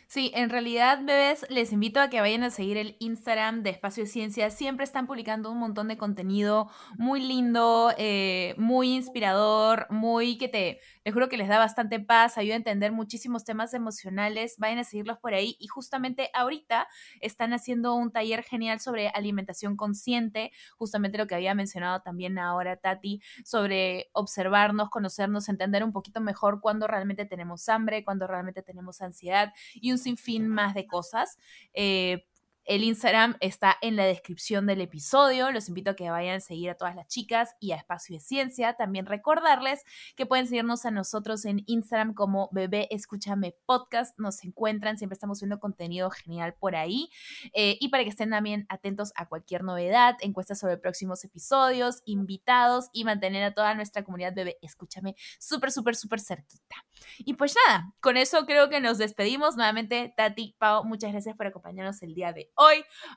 Sí, en realidad, bebés, les invito a que vayan a seguir el Instagram de Espacio de Ciencia. Siempre están publicando un montón de contenido muy lindo, eh, muy inspirador, muy que te, les juro que les da bastante paz, ayuda a entender muchísimos temas emocionales. Vayan a seguirlos por ahí. Y justamente ahorita están haciendo un taller genial sobre alimentación consciente, justamente lo que había mencionado también ahora Tati, sobre observarnos, conocernos, entender un poquito mejor cuándo realmente tenemos hambre, cuándo realmente tenemos ansiedad y un sinfín más de cosas. Eh, El Instagram está en la descripción del episodio. Los invito a que vayan a seguir a todas las chicas y a Espacio de Ciencia. También recordarles que pueden seguirnos a nosotros en Instagram como Bebé Escúchame Podcast. Nos encuentran, siempre estamos subiendo contenido genial por ahí. Eh, y para que estén también atentos a cualquier novedad, encuestas sobre próximos episodios, invitados y mantener a toda nuestra comunidad Bebé Escúchame súper, súper, súper cerquita. Y pues nada, con eso creo que nos despedimos. Nuevamente, Tati, Pau, muchas gracias por acompañarnos el día de hoy.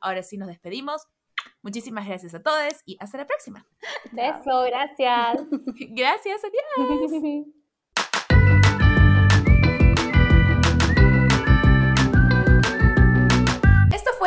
Ahora sí nos despedimos. Muchísimas gracias a todos y hasta la próxima.
Beso, gracias.
gracias, adiós.